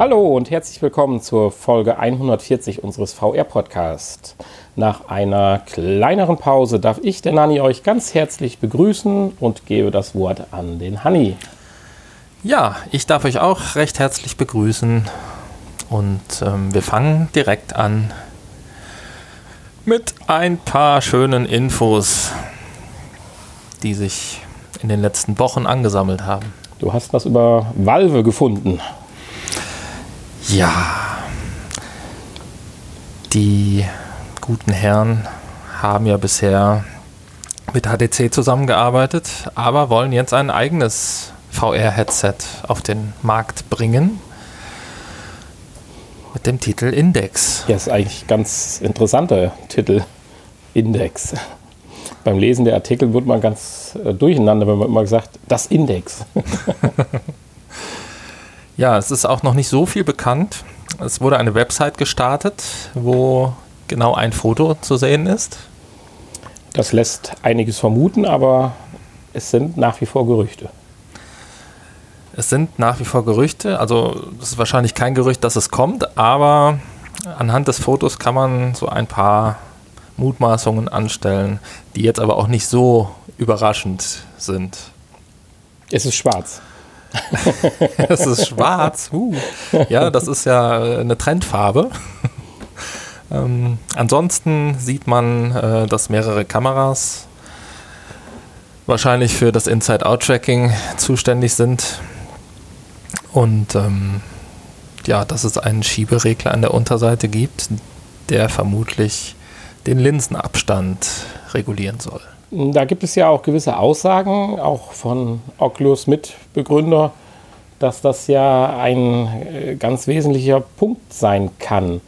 Hallo und herzlich willkommen zur Folge 140 unseres VR-Podcasts. Nach einer kleineren Pause darf ich, der Nanni, euch ganz herzlich begrüßen und gebe das Wort an den Hanni. Ja, ich darf euch auch recht herzlich begrüßen und ähm, wir fangen direkt an mit ein paar schönen Infos, die sich in den letzten Wochen angesammelt haben. Du hast was über Valve gefunden. Ja, die guten Herren haben ja bisher mit HTC zusammengearbeitet, aber wollen jetzt ein eigenes VR-Headset auf den Markt bringen. Mit dem Titel Index. Ja, ist eigentlich ein ganz interessanter Titel. Index. Beim Lesen der Artikel wird man ganz äh, durcheinander, wenn man immer gesagt, das Index. ja, es ist auch noch nicht so viel bekannt. Es wurde eine Website gestartet, wo genau ein Foto zu sehen ist. Das lässt einiges vermuten, aber es sind nach wie vor Gerüchte. Es sind nach wie vor Gerüchte, also es ist wahrscheinlich kein Gerücht, dass es kommt, aber anhand des Fotos kann man so ein paar Mutmaßungen anstellen, die jetzt aber auch nicht so überraschend sind. Es ist schwarz. es ist schwarz. Uh. Ja, das ist ja eine Trendfarbe. ähm, ansonsten sieht man, äh, dass mehrere Kameras wahrscheinlich für das Inside-Out-Tracking zuständig sind. Und ähm, ja, dass es einen Schieberegler an der Unterseite gibt, der vermutlich den Linsenabstand regulieren soll. Da gibt es ja auch gewisse Aussagen, auch von Oculus Mitbegründer, dass das ja ein äh, ganz wesentlicher Punkt sein kann.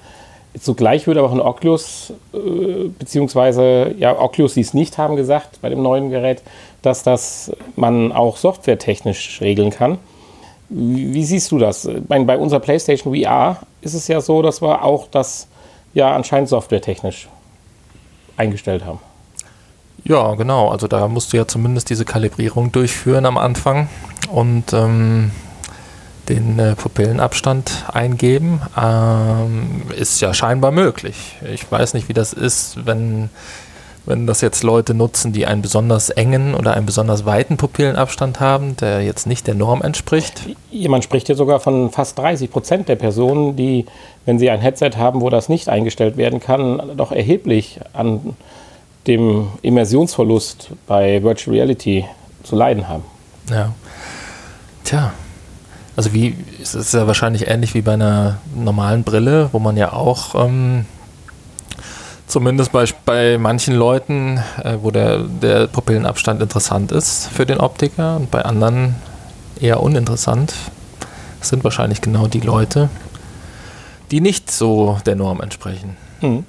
Zugleich würde aber von Oculus, äh, beziehungsweise ja, Oculus, die es nicht haben, gesagt bei dem neuen Gerät, dass das man auch softwaretechnisch regeln kann. Wie, wie siehst du das? Meine, bei unserer PlayStation VR ist es ja so, dass wir auch das ja anscheinend softwaretechnisch eingestellt haben. Ja, genau. Also da musst du ja zumindest diese Kalibrierung durchführen am Anfang und ähm, den äh, Pupillenabstand eingeben. Ähm, ist ja scheinbar möglich. Ich weiß nicht, wie das ist, wenn wenn das jetzt Leute nutzen, die einen besonders engen oder einen besonders weiten Pupillenabstand haben, der jetzt nicht der Norm entspricht? Jemand spricht hier sogar von fast 30 Prozent der Personen, die, wenn sie ein Headset haben, wo das nicht eingestellt werden kann, doch erheblich an dem Immersionsverlust bei Virtual Reality zu leiden haben. Ja. Tja. Also wie, es ist ja wahrscheinlich ähnlich wie bei einer normalen Brille, wo man ja auch ähm, Zumindest bei, bei manchen Leuten, äh, wo der, der Pupillenabstand interessant ist für den Optiker und bei anderen eher uninteressant. Das sind wahrscheinlich genau die Leute, die nicht so der Norm entsprechen. Mhm.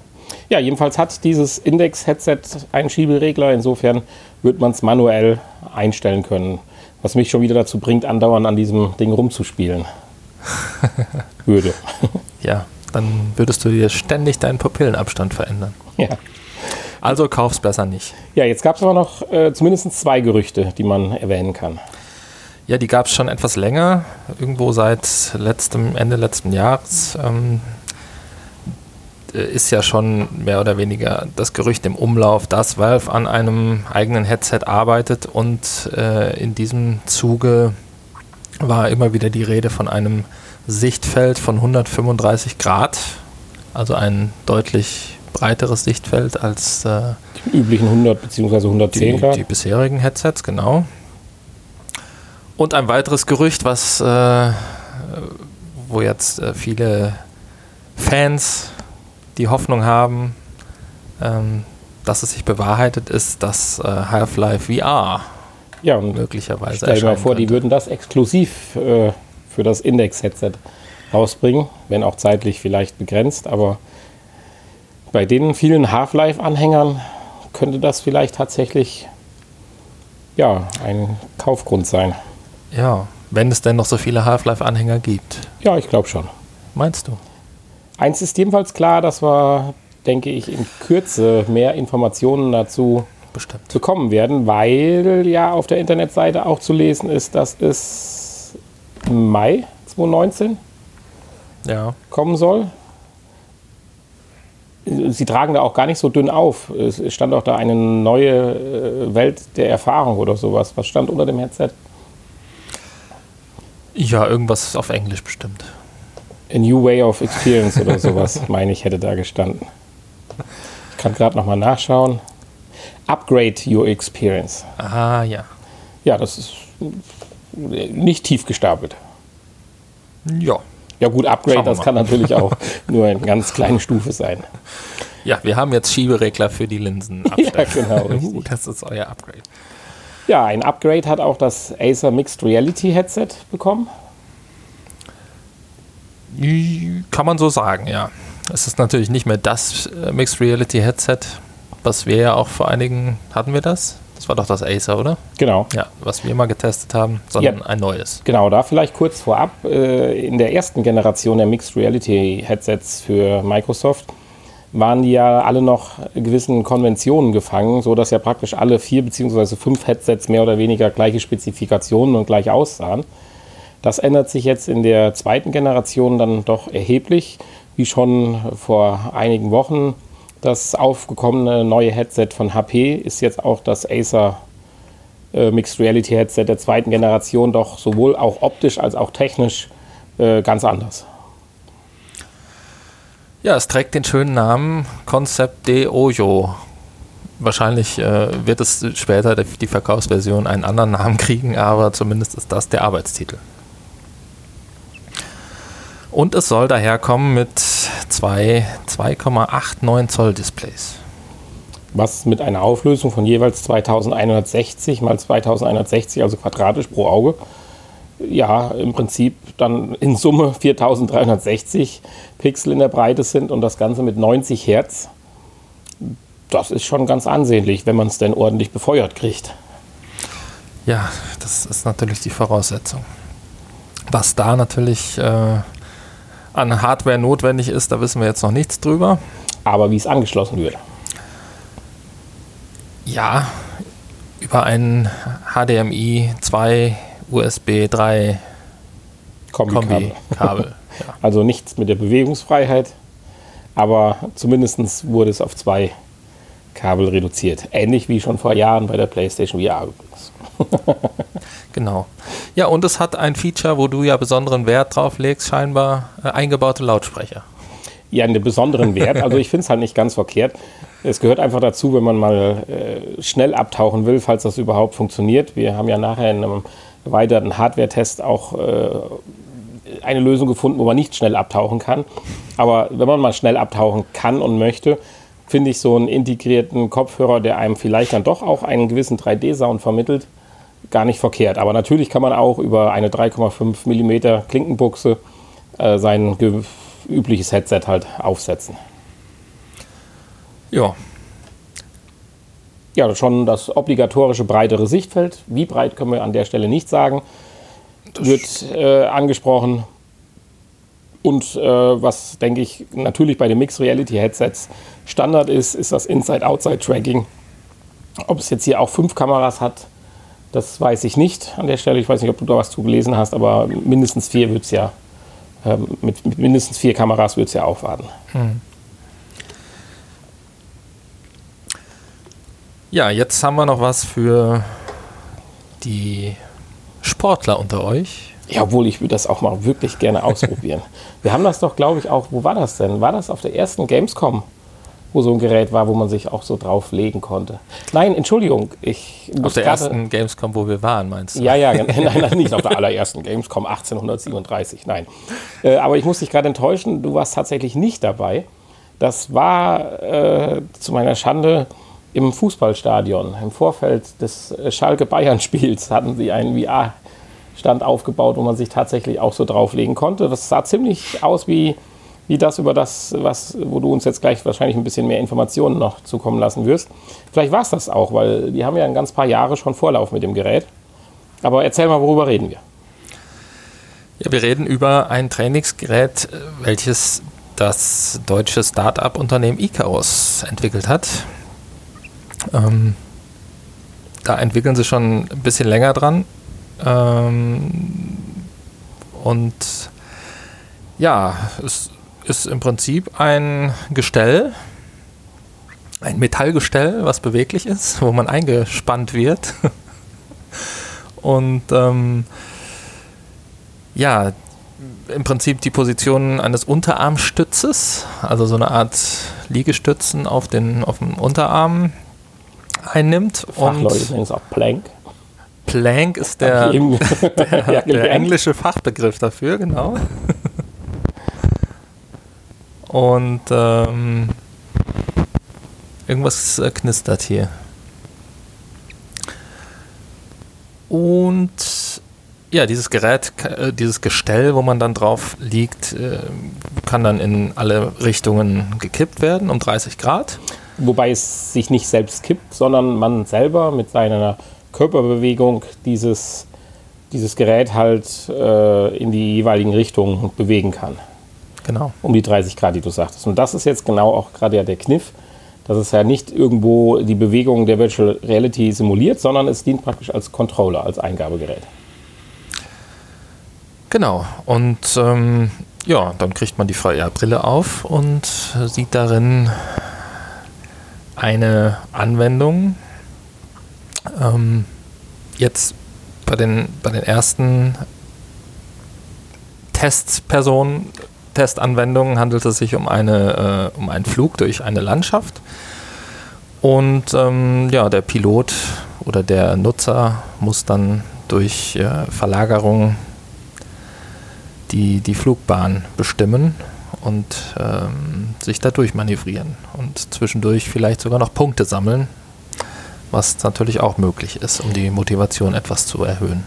Ja, jedenfalls hat dieses Index-Headset einen Schieberegler. Insofern wird man es manuell einstellen können. Was mich schon wieder dazu bringt, andauernd an diesem Ding rumzuspielen. Würde. ja, dann würdest du dir ständig deinen Pupillenabstand verändern. Ja. Also kauf's besser nicht. Ja, jetzt gab es aber noch äh, zumindest zwei Gerüchte, die man erwähnen kann. Ja, die gab es schon etwas länger, irgendwo seit letztem, Ende letzten Jahres. Ähm, äh, ist ja schon mehr oder weniger das Gerücht im Umlauf, dass Valve an einem eigenen Headset arbeitet und äh, in diesem Zuge war immer wieder die Rede von einem Sichtfeld von 135 Grad, also ein deutlich breiteres Sichtfeld als äh, die üblichen 100 bzw. 110 Grad. Die bisherigen Headsets, genau. Und ein weiteres Gerücht, was äh, wo jetzt äh, viele Fans die Hoffnung haben, ähm, dass es sich bewahrheitet, ist, dass äh, Half-Life VR ja, möglicherweise. Stell dir mal vor, könnte. die würden das exklusiv äh, für das Index-Headset rausbringen, wenn auch zeitlich vielleicht begrenzt, aber bei den vielen Half-Life-Anhängern könnte das vielleicht tatsächlich ja, ein Kaufgrund sein. Ja, wenn es denn noch so viele Half-Life-Anhänger gibt. Ja, ich glaube schon. Meinst du? Eins ist jedenfalls klar, dass wir, denke ich, in Kürze mehr Informationen dazu Bestimmt. bekommen werden, weil ja auf der Internetseite auch zu lesen ist, dass es im Mai 2019 ja. kommen soll. Sie tragen da auch gar nicht so dünn auf. Es stand auch da eine neue äh, Welt der Erfahrung oder sowas. Was stand unter dem Headset? Ja, irgendwas auf Englisch bestimmt. A New Way of Experience oder sowas, meine ich, hätte da gestanden. Ich kann gerade nochmal nachschauen. Upgrade Your Experience. Ah, ja. Ja, das ist nicht tief gestapelt. Ja. Ja gut, Upgrade, das kann natürlich auch nur eine ganz kleine Stufe sein. Ja, wir haben jetzt Schieberegler für die Linsen. Ja, genau, richtig. das ist euer Upgrade. Ja, ein Upgrade hat auch das Acer Mixed Reality Headset bekommen. Kann man so sagen, ja. Es ist natürlich nicht mehr das äh, Mixed Reality Headset, was wir ja auch vor einigen, hatten wir das? Das war doch das Acer, oder? Genau. Ja, was wir mal getestet haben, sondern Ja. ein neues. Genau, da vielleicht kurz vorab. Äh, in der ersten Generation der Mixed Reality Headsets für Microsoft waren die ja alle noch gewissen Konventionen gefangen, so dass ja praktisch alle vier beziehungsweise fünf Headsets mehr oder weniger gleiche Spezifikationen und gleich aussahen. Das ändert sich jetzt in der zweiten Generation dann doch erheblich, wie schon vor einigen Wochen. Das aufgekommene neue Headset von HP ist jetzt auch das Acer äh, Mixed Reality Headset der zweiten Generation, doch sowohl auch optisch als auch technisch äh, ganz anders. Ja, es trägt den schönen Namen Concept de Oyo. Wahrscheinlich äh, wird es später die Verkaufsversion einen anderen Namen kriegen, aber zumindest ist das der Arbeitstitel. Und es soll daherkommen mit zwei 2,89 Zoll Displays. Was mit einer Auflösung von jeweils 2160 mal 2160, also quadratisch pro Auge, ja, im Prinzip dann in Summe 4360 Pixel in der Breite sind und das Ganze mit 90 Hertz. Das ist schon ganz ansehnlich, wenn man es denn ordentlich befeuert kriegt. Ja, das ist natürlich die Voraussetzung. Was da natürlich äh, an Hardware notwendig ist, da wissen wir jetzt noch nichts drüber. Aber wie es angeschlossen wird. Ja, über ein HDMI 2 USB 3 Kombikabel. Kombi-Kabel. ja. Also nichts mit der Bewegungsfreiheit, aber zumindest wurde es auf zwei Kabel reduziert. Ähnlich wie schon vor Jahren bei der PlayStation VR übrigens. Genau. Ja, und es hat ein Feature, wo du ja besonderen Wert drauf legst, scheinbar äh, eingebaute Lautsprecher. Ja, einen besonderen Wert. Also ich finde es halt nicht ganz verkehrt. Es gehört einfach dazu, wenn man mal äh, schnell abtauchen will, falls das überhaupt funktioniert. Wir haben ja nachher in einem erweiterten Hardware-Test auch äh, eine Lösung gefunden, wo man nicht schnell abtauchen kann. Aber wenn man mal schnell abtauchen kann und möchte, finde ich so einen integrierten Kopfhörer, der einem vielleicht dann doch auch einen gewissen 3D-Sound vermittelt, gar nicht verkehrt. Aber natürlich kann man auch über eine 3,5 mm Klinkenbuchse äh, sein übliches Headset halt aufsetzen. Ja, Ja, schon das obligatorische breitere Sichtfeld. Wie breit können wir an der Stelle nicht sagen. Wird äh, angesprochen. Und äh, was, denke ich, natürlich bei den Mixed Reality Headsets Standard ist, ist das Inside-Outside-Tracking. Ob es jetzt hier auch fünf Kameras hat, das weiß ich nicht an der Stelle. Ich weiß nicht, ob du da was zu gelesen hast, aber mindestens vier wird es ja, ähm, mit, mit mindestens vier Kameras wird es ja aufwarten. ja, jetzt haben wir noch was für die Sportler unter euch. Ja, obwohl ich würde das auch mal wirklich gerne ausprobieren. Wir haben das doch, glaube ich, auch, wo war das denn? War das auf der ersten Gamescom, wo so ein Gerät war, wo man sich auch so drauf legen konnte? Nein, Entschuldigung, ich Auf der ersten Gamescom, wo wir waren, meinst du? Ja, ja, nein, nein, nicht auf der allerersten Gamescom 1837, nein. Äh, aber ich muss dich gerade enttäuschen, du warst tatsächlich nicht dabei. Das war äh, zu meiner Schande im Fußballstadion. Im Vorfeld des äh, Schalke-Bayern-Spiels hatten sie einen VR-Stand aufgebaut, wo man sich tatsächlich auch so drauflegen konnte. Das sah ziemlich aus wie, wie das, über das, was, wo du uns jetzt gleich wahrscheinlich ein bisschen mehr Informationen noch zukommen lassen wirst. Vielleicht war es das auch, weil die haben ja ein ganz paar Jahre schon Vorlauf mit dem Gerät. Aber erzähl mal, worüber reden wir? Ja, wir reden über ein Trainingsgerät, welches das deutsche Start-up-Unternehmen Icarus entwickelt hat. Ähm, da entwickeln sie schon ein bisschen länger dran. Ähm, und Ja, es ist im Prinzip ein Gestell, ein Metallgestell, was beweglich ist, wo man eingespannt wird. Und ähm, ja, im Prinzip die Position eines Unterarmstützes, also so eine Art Liegestützen auf den auf dem Unterarm einnimmt. Fachleute nennen es auch Plank. Plank ist der, der, der englische Fachbegriff dafür, genau. Und ähm, irgendwas knistert hier. Und ja, dieses Gerät, äh, dieses Gestell, wo man dann drauf liegt, äh, kann dann in alle Richtungen gekippt werden um 30 Grad. Wobei es sich nicht selbst kippt, sondern man selber mit seiner Körperbewegung dieses, dieses Gerät halt äh, in die jeweiligen Richtungen bewegen kann. Genau. Um die 30 Grad, die du sagtest. Und das ist jetzt genau auch gerade ja der Kniff, dass es ja nicht irgendwo die Bewegung der Virtual Reality simuliert, sondern es dient praktisch als Controller, als Eingabegerät. Genau. Und ähm, ja, dann kriegt man die VR-Brille auf und sieht darin eine Anwendung. Ähm, jetzt bei den, bei den ersten Testpersonen Testanwendung handelt es sich um, eine, äh, um einen Flug durch eine Landschaft. Und ähm, ja, der Pilot oder der Nutzer muss dann durch äh, Verlagerung die, die Flugbahn bestimmen und ähm, sich da durchmanövrieren und zwischendurch vielleicht sogar noch Punkte sammeln, was natürlich auch möglich ist, um die Motivation etwas zu erhöhen.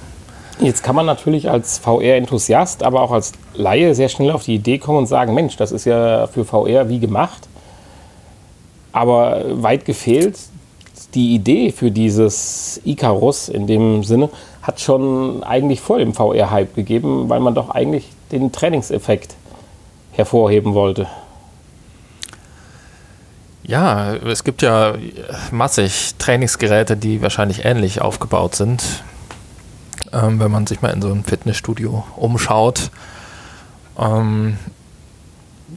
Jetzt kann man natürlich als VR-Enthusiast, aber auch als Laie sehr schnell auf die Idee kommen und sagen, Mensch, das ist ja für VR wie gemacht. Aber weit gefehlt, die Idee für dieses Icarus in dem Sinne hat schon eigentlich vor dem VR-Hype gegeben, weil man doch eigentlich den Trainingseffekt hervorheben wollte. Ja, es gibt ja massig Trainingsgeräte, die wahrscheinlich ähnlich aufgebaut sind ähm, wenn man sich mal in so ein Fitnessstudio umschaut. Ähm,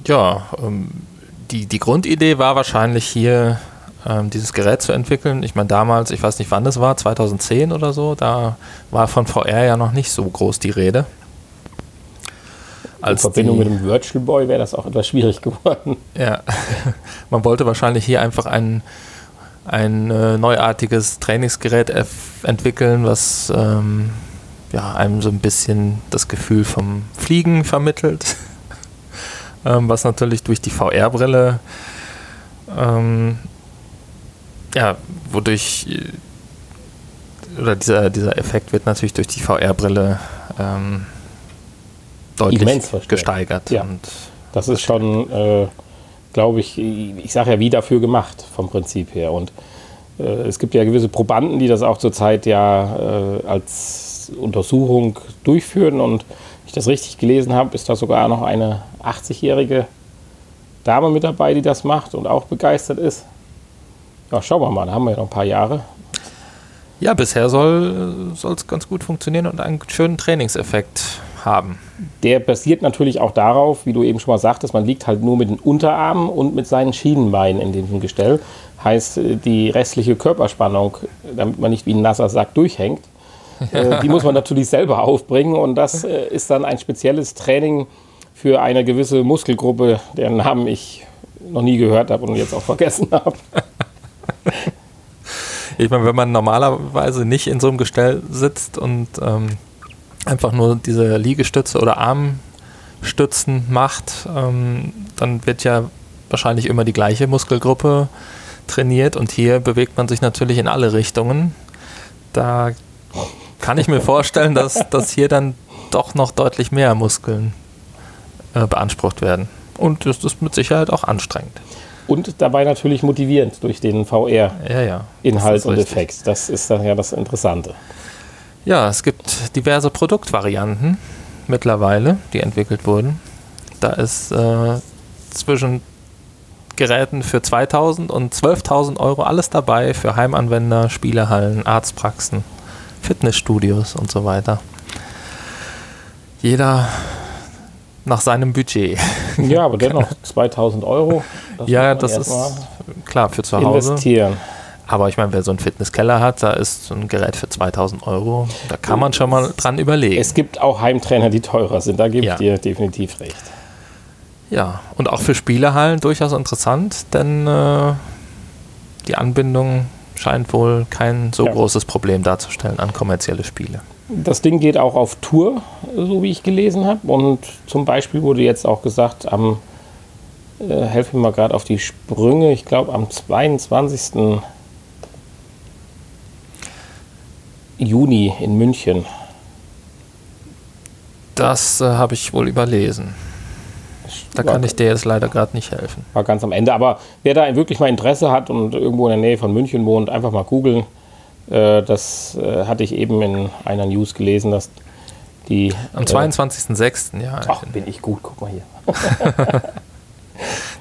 ja, ähm, die, die Grundidee war wahrscheinlich hier, ähm, dieses Gerät zu entwickeln. Ich meine, damals, ich weiß nicht wann das war, 2010 oder so, da war von VR ja noch nicht so groß die Rede. Als in Verbindung die, mit dem Virtual Boy wäre das auch etwas schwierig geworden. Ja, man wollte wahrscheinlich hier einfach einen ein äh, neuartiges Trainingsgerät entwickeln, was ähm, ja, einem so ein bisschen das Gefühl vom Fliegen vermittelt, ähm, was natürlich durch die VR-Brille, ähm, ja, wodurch, äh, oder dieser, dieser Effekt wird natürlich durch die VR-Brille ähm, deutlich gesteigert. Ja. Das ist schon, äh, glaube ich, ich sage ja, wie dafür gemacht vom Prinzip her. Und äh, es gibt ja gewisse Probanden, die das auch zurzeit ja äh, als Untersuchung durchführen. Und wenn ich das richtig gelesen habe, ist da sogar noch eine 80-jährige Dame mit dabei, die das macht und auch begeistert ist. Ja, schauen wir mal, da haben wir ja noch ein paar Jahre. Ja, bisher soll es ganz gut funktionieren und einen schönen Trainingseffekt haben. Der basiert natürlich auch darauf, wie du eben schon mal sagtest, man liegt halt nur mit den Unterarmen und mit seinen Schienenbeinen in diesem Gestell. Heißt, die restliche Körperspannung, damit man nicht wie ein nasser Sack durchhängt, äh, die muss man natürlich selber aufbringen und das äh, ist dann ein spezielles Training für eine gewisse Muskelgruppe, deren Namen ich noch nie gehört habe und jetzt auch vergessen habe. Ich meine, wenn man normalerweise nicht in so einem Gestell sitzt und ähm, einfach nur diese Liegestütze oder Armstützen macht, ähm, dann wird ja wahrscheinlich immer die gleiche Muskelgruppe trainiert und hier bewegt man sich natürlich in alle Richtungen. Da kann ich mir vorstellen, dass, dass hier dann doch noch deutlich mehr Muskeln äh, beansprucht werden. Und das ist mit Sicherheit auch anstrengend. Und dabei natürlich motivierend durch den VR-Inhalt ja, ja, und. Effekt. Das ist dann ja das Interessante. Ja, es gibt diverse Produktvarianten mittlerweile, die entwickelt wurden. Da ist äh, zwischen Geräten für 2000 und 12.000 Euro alles dabei für Heimanwender, Spielehallen, Arztpraxen Fitnessstudios und so weiter. Jeder nach seinem Budget. Ja, aber dennoch 2000 Euro. Das ja, das ist klar für zu Hause. Investieren. Aber ich meine, wer so einen Fitnesskeller hat, da ist so ein Gerät für 2000 Euro, da kann man schon mal dran überlegen. Es gibt auch Heimtrainer, die teurer sind, da gebe ich dir definitiv recht. Ja, und auch für Spielehallen durchaus interessant, denn äh, die Anbindung scheint wohl kein so ja. großes Problem darzustellen an kommerzielle Spiele. Das Ding geht auch auf Tour, so wie ich gelesen habe. Und zum Beispiel wurde jetzt auch gesagt, am, äh, helfe mir mal gerade auf die Sprünge, ich glaube am 22. Juni in München. Das äh, habe ich wohl überlesen. Da kann ich dir jetzt leider gerade nicht helfen. War ganz am Ende. Aber wer da wirklich mal Interesse hat und irgendwo in der Nähe von München wohnt, einfach mal googeln. Äh, das äh, hatte ich eben in einer News gelesen, dass die. Am 22.06. Äh, ja. Ach, bin ich gut, guck mal hier.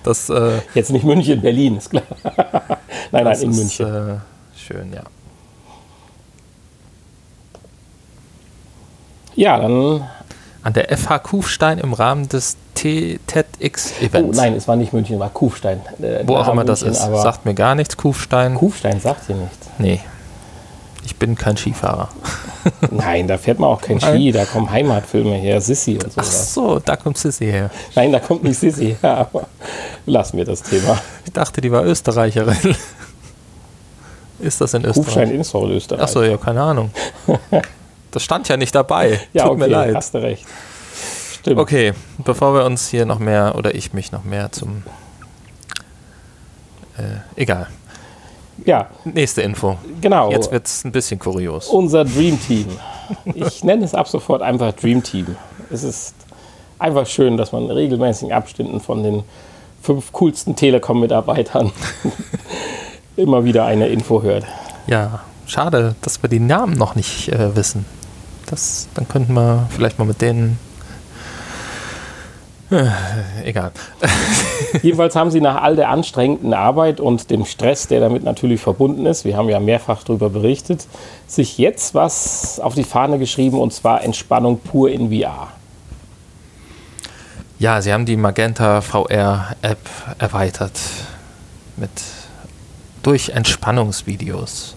das, äh, Jetzt nicht München, Berlin, ist klar. nein, nein, in ist, München. Äh, schön, ja. Ja, dann. An der FH Kufstein im Rahmen des TEDx-Events. Oh nein, es war nicht München, war Kufstein. Äh, Wo auch immer das ist. Sagt mir gar nichts, Kufstein. Kufstein sagt dir nichts. Nee. Ich bin kein Skifahrer. Nein, da fährt man auch kein Ski, da kommen Heimatfilme her, Sissy und so. Ach so, da kommt Sissy her. Nein, da kommt nicht Sissy her, aber lassen wir das Thema. Ich dachte, die war Österreicherin. Ist das in Österreich? Kufstein ist doch Österreich. Achso, ja, keine Ahnung. Das stand ja nicht dabei. ja, Tut okay, mir leid. Hast du recht. Stimmt. Okay, bevor wir uns hier noch mehr oder ich mich noch mehr zum. Äh, egal. Ja. Nächste Info. Genau. Jetzt wird es ein bisschen kurios. Unser Dream Team. Ich nenne es ab sofort einfach Dream Team. Es ist einfach schön, dass man in regelmäßigen Abständen von den fünf coolsten Telekom-Mitarbeitern immer wieder eine Info hört. Ja, schade, dass wir die Namen noch nicht äh, wissen. Das, dann könnten wir vielleicht mal mit denen. Äh, egal. Jedenfalls haben sie nach all der anstrengenden Arbeit und dem Stress, der damit natürlich verbunden ist, wir haben ja mehrfach darüber berichtet, sich jetzt was auf die Fahne geschrieben und zwar Entspannung pur in VR. Ja, sie haben die Magenta VR App erweitert mit durch Entspannungsvideos.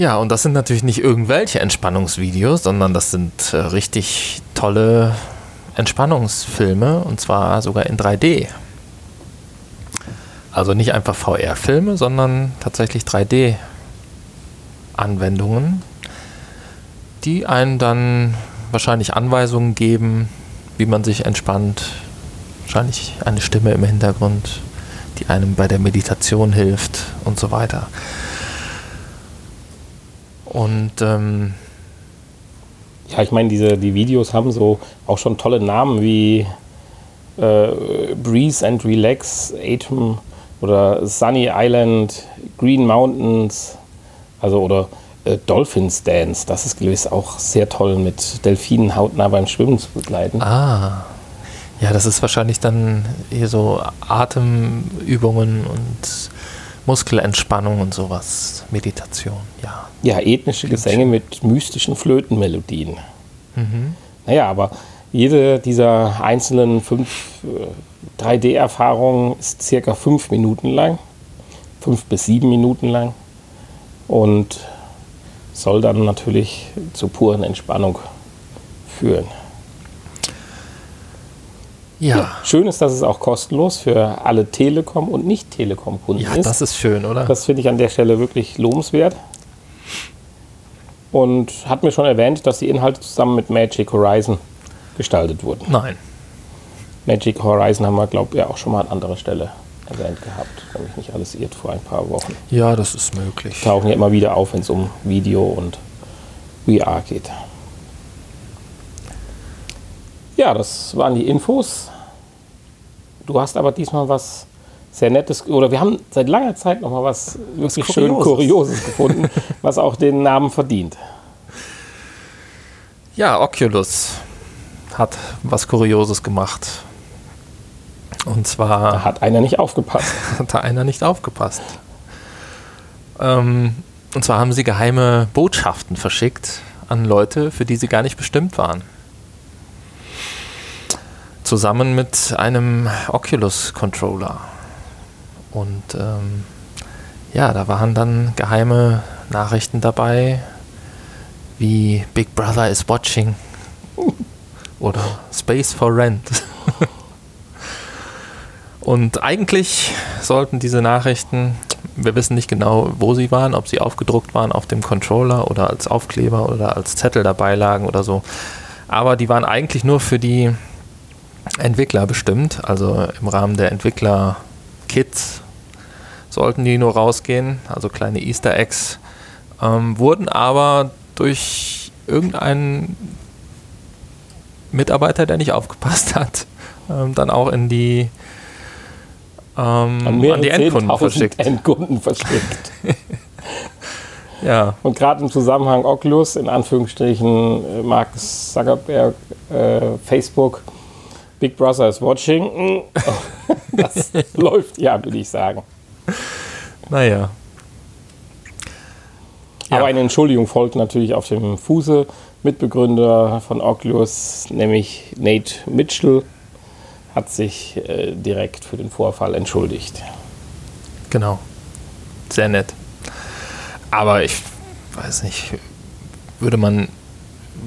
Ja, und das sind natürlich nicht irgendwelche Entspannungsvideos, sondern das sind äh, richtig tolle Entspannungsfilme und zwar sogar in 3D. Also nicht einfach VR-Filme, sondern tatsächlich 3D-Anwendungen, die einen dann wahrscheinlich Anweisungen geben, wie man sich entspannt. Wahrscheinlich eine Stimme im Hintergrund, die einem bei der Meditation hilft und so weiter. Und ähm, ja, ich meine, diese, die Videos haben so auch schon tolle Namen wie äh, Breeze and Relax, Atom oder Sunny Island, Green Mountains, also oder äh, Dolphins Dance. Das ist gewiss auch sehr toll, mit Delfinen hautnah beim Schwimmen zu begleiten. Ah. Ja, das ist wahrscheinlich dann hier so Atemübungen und Muskelentspannung und sowas, Meditation, ja. Ja, ethnische Gesänge mit mystischen Flötenmelodien. Mhm. Naja, aber jede dieser einzelnen fünf 3D-Erfahrungen äh, ist circa fünf Minuten lang, fünf bis sieben Minuten lang und soll dann natürlich zur puren Entspannung führen. Ja. Schön ist, dass es auch kostenlos für alle Telekom- und Nicht-Telekom-Kunden ist. Ja, das ist schön, oder? Das finde ich an der Stelle wirklich lobenswert. Und hat mir schon erwähnt, dass die Inhalte zusammen mit Magic Horizon gestaltet wurden. Nein. Magic Horizon haben wir, glaube ich, ja auch schon mal an anderer Stelle erwähnt gehabt, wenn mich nicht alles irrt, vor ein paar Wochen. Ja, das ist möglich. Tauchen ja immer wieder auf, wenn es um Video und VR geht. Ja, das waren die Infos. Du hast aber diesmal was sehr Nettes, oder wir haben seit langer Zeit noch mal was wirklich was schön Kurioses gefunden, was auch den Namen verdient. Ja, Oculus hat was Kurioses gemacht. Und zwar. Da hat einer nicht aufgepasst. Hat da einer nicht aufgepasst. Ähm, und zwar haben sie geheime Botschaften verschickt an Leute, für die sie gar nicht bestimmt waren. Zusammen mit einem Oculus Controller. Und ähm, ja, da waren dann geheime Nachrichten dabei, wie Big Brother is watching oder Space for Rent. Und eigentlich sollten diese Nachrichten, wir wissen nicht genau, wo sie waren, ob sie aufgedruckt waren auf dem Controller oder als Aufkleber oder als Zettel dabei lagen oder so. Aber die waren eigentlich nur für die Entwickler bestimmt, also im Rahmen der Entwickler-Kits sollten die nur rausgehen, also kleine Easter Eggs, ähm, wurden aber durch irgendeinen Mitarbeiter, der nicht aufgepasst hat, ähm, dann auch in die ähm, an, an, die Endkunden verschickt. Endkunden verschickt. ja. Und gerade im Zusammenhang Oculus, in Anführungsstrichen, äh, Mark Zuckerberg, äh, Facebook, Big Brother is watching. das läuft ja, würde ich sagen. Naja. Aber eine Entschuldigung folgt natürlich auf dem Fuße. Mitbegründer von Oculus, nämlich Nate Mitchell, hat sich äh, direkt für den Vorfall entschuldigt. Genau. Sehr nett. Aber ich weiß nicht, würde man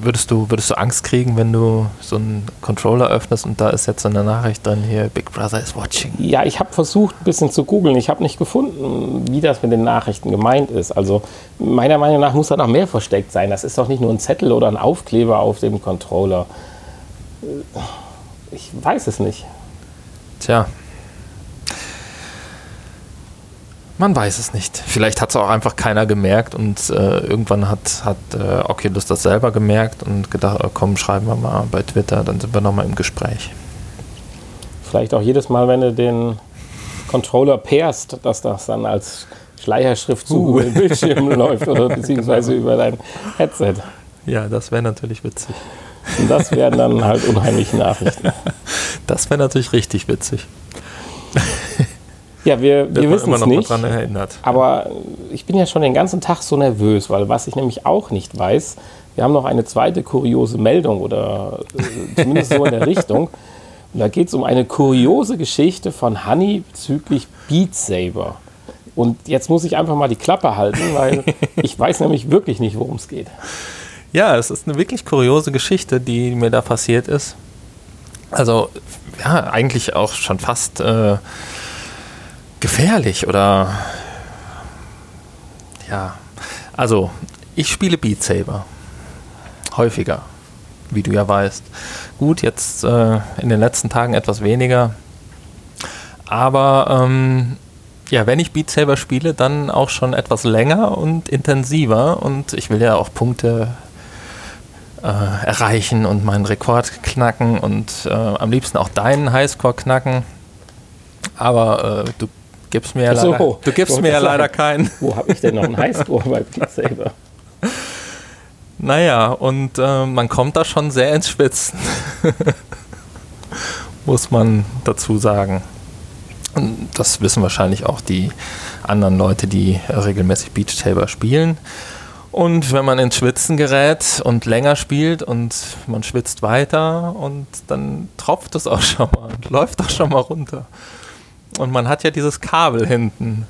würdest du, würdest du Angst kriegen, wenn du so einen Controller öffnest und da ist jetzt so eine Nachricht drin, hier, Big Brother is watching? Ja, ich habe versucht, ein bisschen zu googeln. Ich habe nicht gefunden, wie das mit den Nachrichten gemeint ist. Also meiner Meinung nach muss da noch mehr versteckt sein. Das ist doch nicht nur ein Zettel oder ein Aufkleber auf dem Controller. Ich weiß es nicht. Tja, Man weiß es nicht. Vielleicht hat es auch einfach keiner gemerkt und äh, irgendwann hat, hat äh, Oculus das selber gemerkt und gedacht, oh, komm, schreiben wir mal bei Twitter, dann sind wir nochmal im Gespräch. Vielleicht auch jedes Mal, wenn du den Controller pairst, dass das dann als Schleierschrift zu uh. den Bildschirm läuft oder beziehungsweise über dein Headset. Ja, das wäre natürlich witzig. Und das wären dann halt unheimliche Nachrichten. Das wäre natürlich richtig witzig. Ja, wir, wir wissen es nicht. Dran erinnert. Aber ich bin ja schon den ganzen Tag so nervös, weil was ich nämlich auch nicht weiß, wir haben noch eine zweite kuriose Meldung oder äh, zumindest so in der Richtung. Und da geht es um eine kuriose Geschichte von Honey bezüglich Beat Saber. Und jetzt muss ich einfach mal die Klappe halten, weil ich weiß nämlich wirklich nicht, worum es geht. Ja, es ist eine wirklich kuriose Geschichte, die mir da passiert ist. Also, ja, eigentlich auch schon fast äh, gefährlich oder ja, also ich spiele Beat Saber häufiger, wie du ja weißt. Gut, jetzt äh, in den letzten Tagen etwas weniger, aber ähm, ja, wenn ich Beat Saber spiele, dann auch schon etwas länger und intensiver und ich will ja auch Punkte äh, erreichen und meinen Rekord knacken und äh, am liebsten auch deinen Highscore knacken. Aber äh, du gibst mir ja so, leider, du gibst mir ja leider keinen. Wo habe ich denn noch einen Highscore bei Beat Saber? Naja, und äh, man kommt da schon sehr ins Schwitzen. Muss man dazu sagen. Und das wissen wahrscheinlich auch die anderen Leute, die regelmäßig Beach Saber spielen. Und wenn man ins Schwitzen gerät und länger spielt und man schwitzt weiter und dann tropft es auch schon mal und läuft auch schon mal runter. Und man hat ja dieses Kabel hinten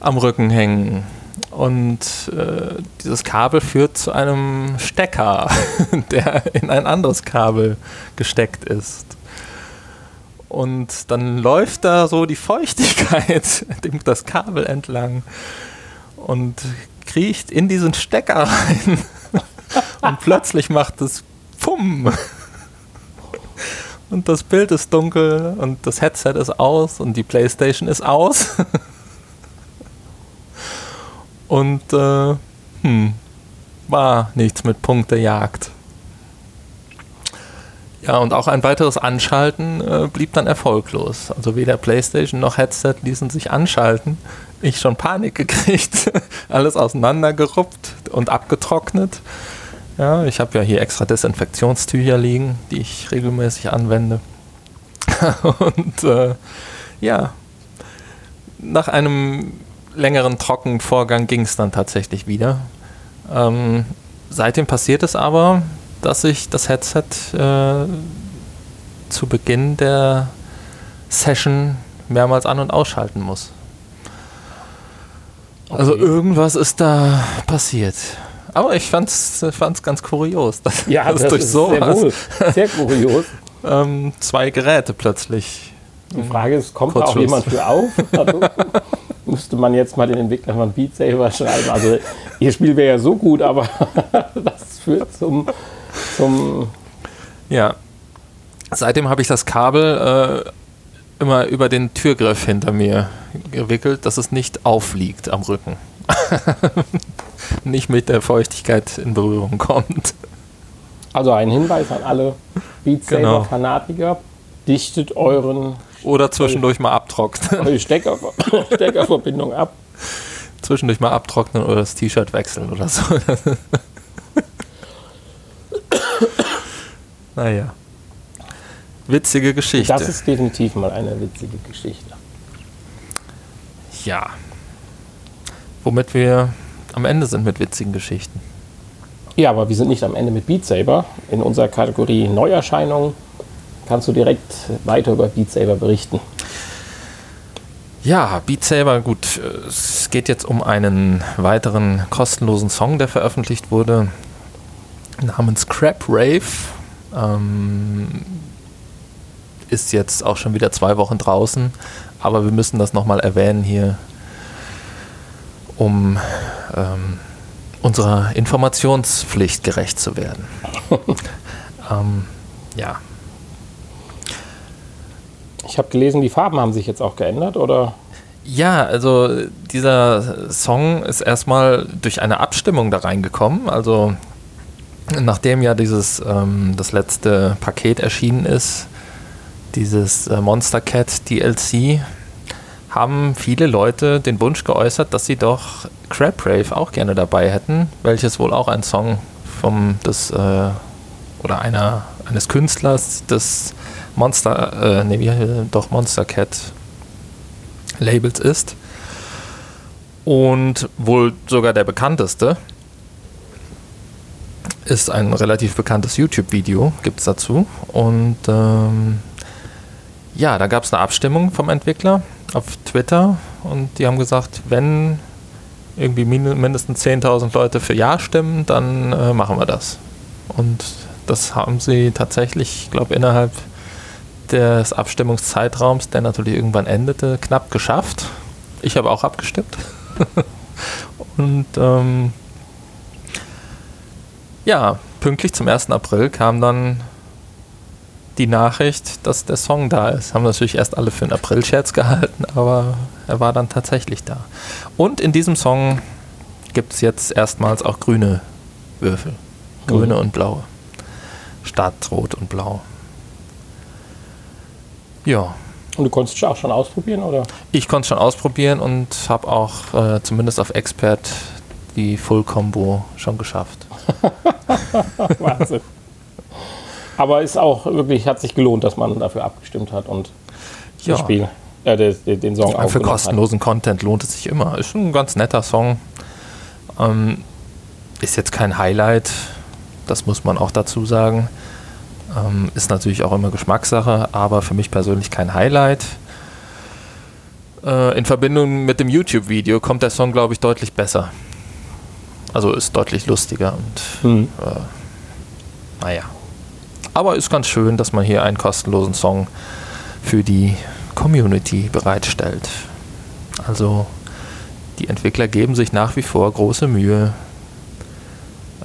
am Rücken hängen. Und äh, dieses Kabel führt zu einem Stecker, der in ein anderes Kabel gesteckt ist. Und dann läuft da so die Feuchtigkeit das Kabel entlang und kriecht in diesen Stecker rein. und plötzlich macht es Pum und das Bild ist dunkel und das Headset ist aus und die Playstation ist aus. und äh, hm, war nichts mit Punktejagd. Ja, und auch ein weiteres Anschalten äh, blieb dann erfolglos. Also weder Playstation noch Headset ließen sich anschalten. Ich schon Panik gekriegt, alles auseinandergeruppt und abgetrocknet. Ja, ich habe ja hier extra Desinfektionstücher liegen, die ich regelmäßig anwende. Und äh, ja, nach einem längeren Trockenvorgang ging es dann tatsächlich wieder. Ähm, seitdem passiert es aber, dass ich das Headset äh, zu Beginn der Session mehrmals an- und ausschalten muss. Also Okay. irgendwas ist da passiert. Aber ich fand's, fand's ganz kurios, dass, Ja, dass das durch sowas sehr, sehr kurios. ähm, zwei Geräte plötzlich. Die Frage ist, kommt da auch jemand für auf? Also, müsste man jetzt mal den Entwicklern von Beat Saber schreiben. Also ihr Spiel wäre ja so gut, aber das führt zum, zum Ja. Seitdem habe ich das Kabel äh, immer über den Türgriff hinter mir gewickelt, dass es nicht aufliegt am Rücken. Nicht mit der Feuchtigkeit in Berührung kommt. Also ein Hinweis an alle Beat Saber Genau. Fanatiker, dichtet euren Oder zwischendurch mal abtrocknen. eure Stecker, Steckerverbindung ab. zwischendurch mal abtrocknen oder das T-Shirt wechseln oder so. naja. Witzige Geschichte. Das ist definitiv mal eine witzige Geschichte. ja. Womit wir am Ende sind mit witzigen Geschichten. Ja, aber wir sind nicht am Ende mit Beat Saber. In unserer Kategorie Neuerscheinungen kannst du direkt weiter über Beat Saber berichten. Ja, Beat Saber, gut. Es geht jetzt um einen weiteren kostenlosen Song, der veröffentlicht wurde, namens Crap Rave. Ähm, ist jetzt auch schon wieder zwei Wochen draußen, aber wir müssen das nochmal erwähnen hier, um ähm, unserer Informationspflicht gerecht zu werden. ähm, ja, Ich habe gelesen, die Farben haben sich jetzt auch geändert, oder? Ja, also dieser Song ist erstmal durch eine Abstimmung da reingekommen. Also nachdem ja dieses ähm, das letzte Paket erschienen ist, dieses äh, Monster Cat DLC, haben viele Leute den Wunsch geäußert, dass sie doch Crab Rave auch gerne dabei hätten, welches wohl auch ein Song vom des äh, oder einer eines Künstlers des Monster, äh, nee, wie, doch Monster Cat Labels ist. Und wohl sogar der bekannteste ist ein relativ bekanntes YouTube-Video, gibt es dazu. Und ähm, ja, da gab es eine Abstimmung vom Entwickler auf Twitter und die haben gesagt, wenn irgendwie min mindestens 10.000 Leute für Ja stimmen, dann äh, machen wir das. Und das haben sie tatsächlich, ich glaube, innerhalb des Abstimmungszeitraums, der natürlich irgendwann endete, knapp geschafft. Ich habe auch abgestimmt. Und ähm, ja, pünktlich zum 1. April kam dann die Nachricht, dass der Song da ist. Haben natürlich erst alle für einen April-Scherz gehalten, aber er war dann tatsächlich da. Und in diesem Song gibt es jetzt erstmals auch grüne Würfel. Grüne Mhm. und blaue. Statt rot und blau. Ja, Und du konntest es auch schon ausprobieren, oder? ich konnte es schon ausprobieren und habe auch äh, zumindest auf Expert die Full-Combo schon geschafft. Wahnsinn. Aber ist auch wirklich, hat sich gelohnt, dass man dafür abgestimmt hat und das Spiel, äh, den, den Song Für aufgenommen kostenlosen Content lohnt es sich immer. Ist ein ganz netter Song. Ähm, ist jetzt kein Highlight, das muss man auch dazu sagen. Ähm, ist natürlich auch immer Geschmackssache, aber für mich persönlich kein Highlight. Äh, in Verbindung mit dem YouTube-Video kommt der Song, glaube ich, deutlich besser. Also ist deutlich lustiger und hat. Hm. naja. Aber ist ganz schön, dass man hier einen kostenlosen Song für die Community bereitstellt. Also die Entwickler geben sich nach wie vor große Mühe,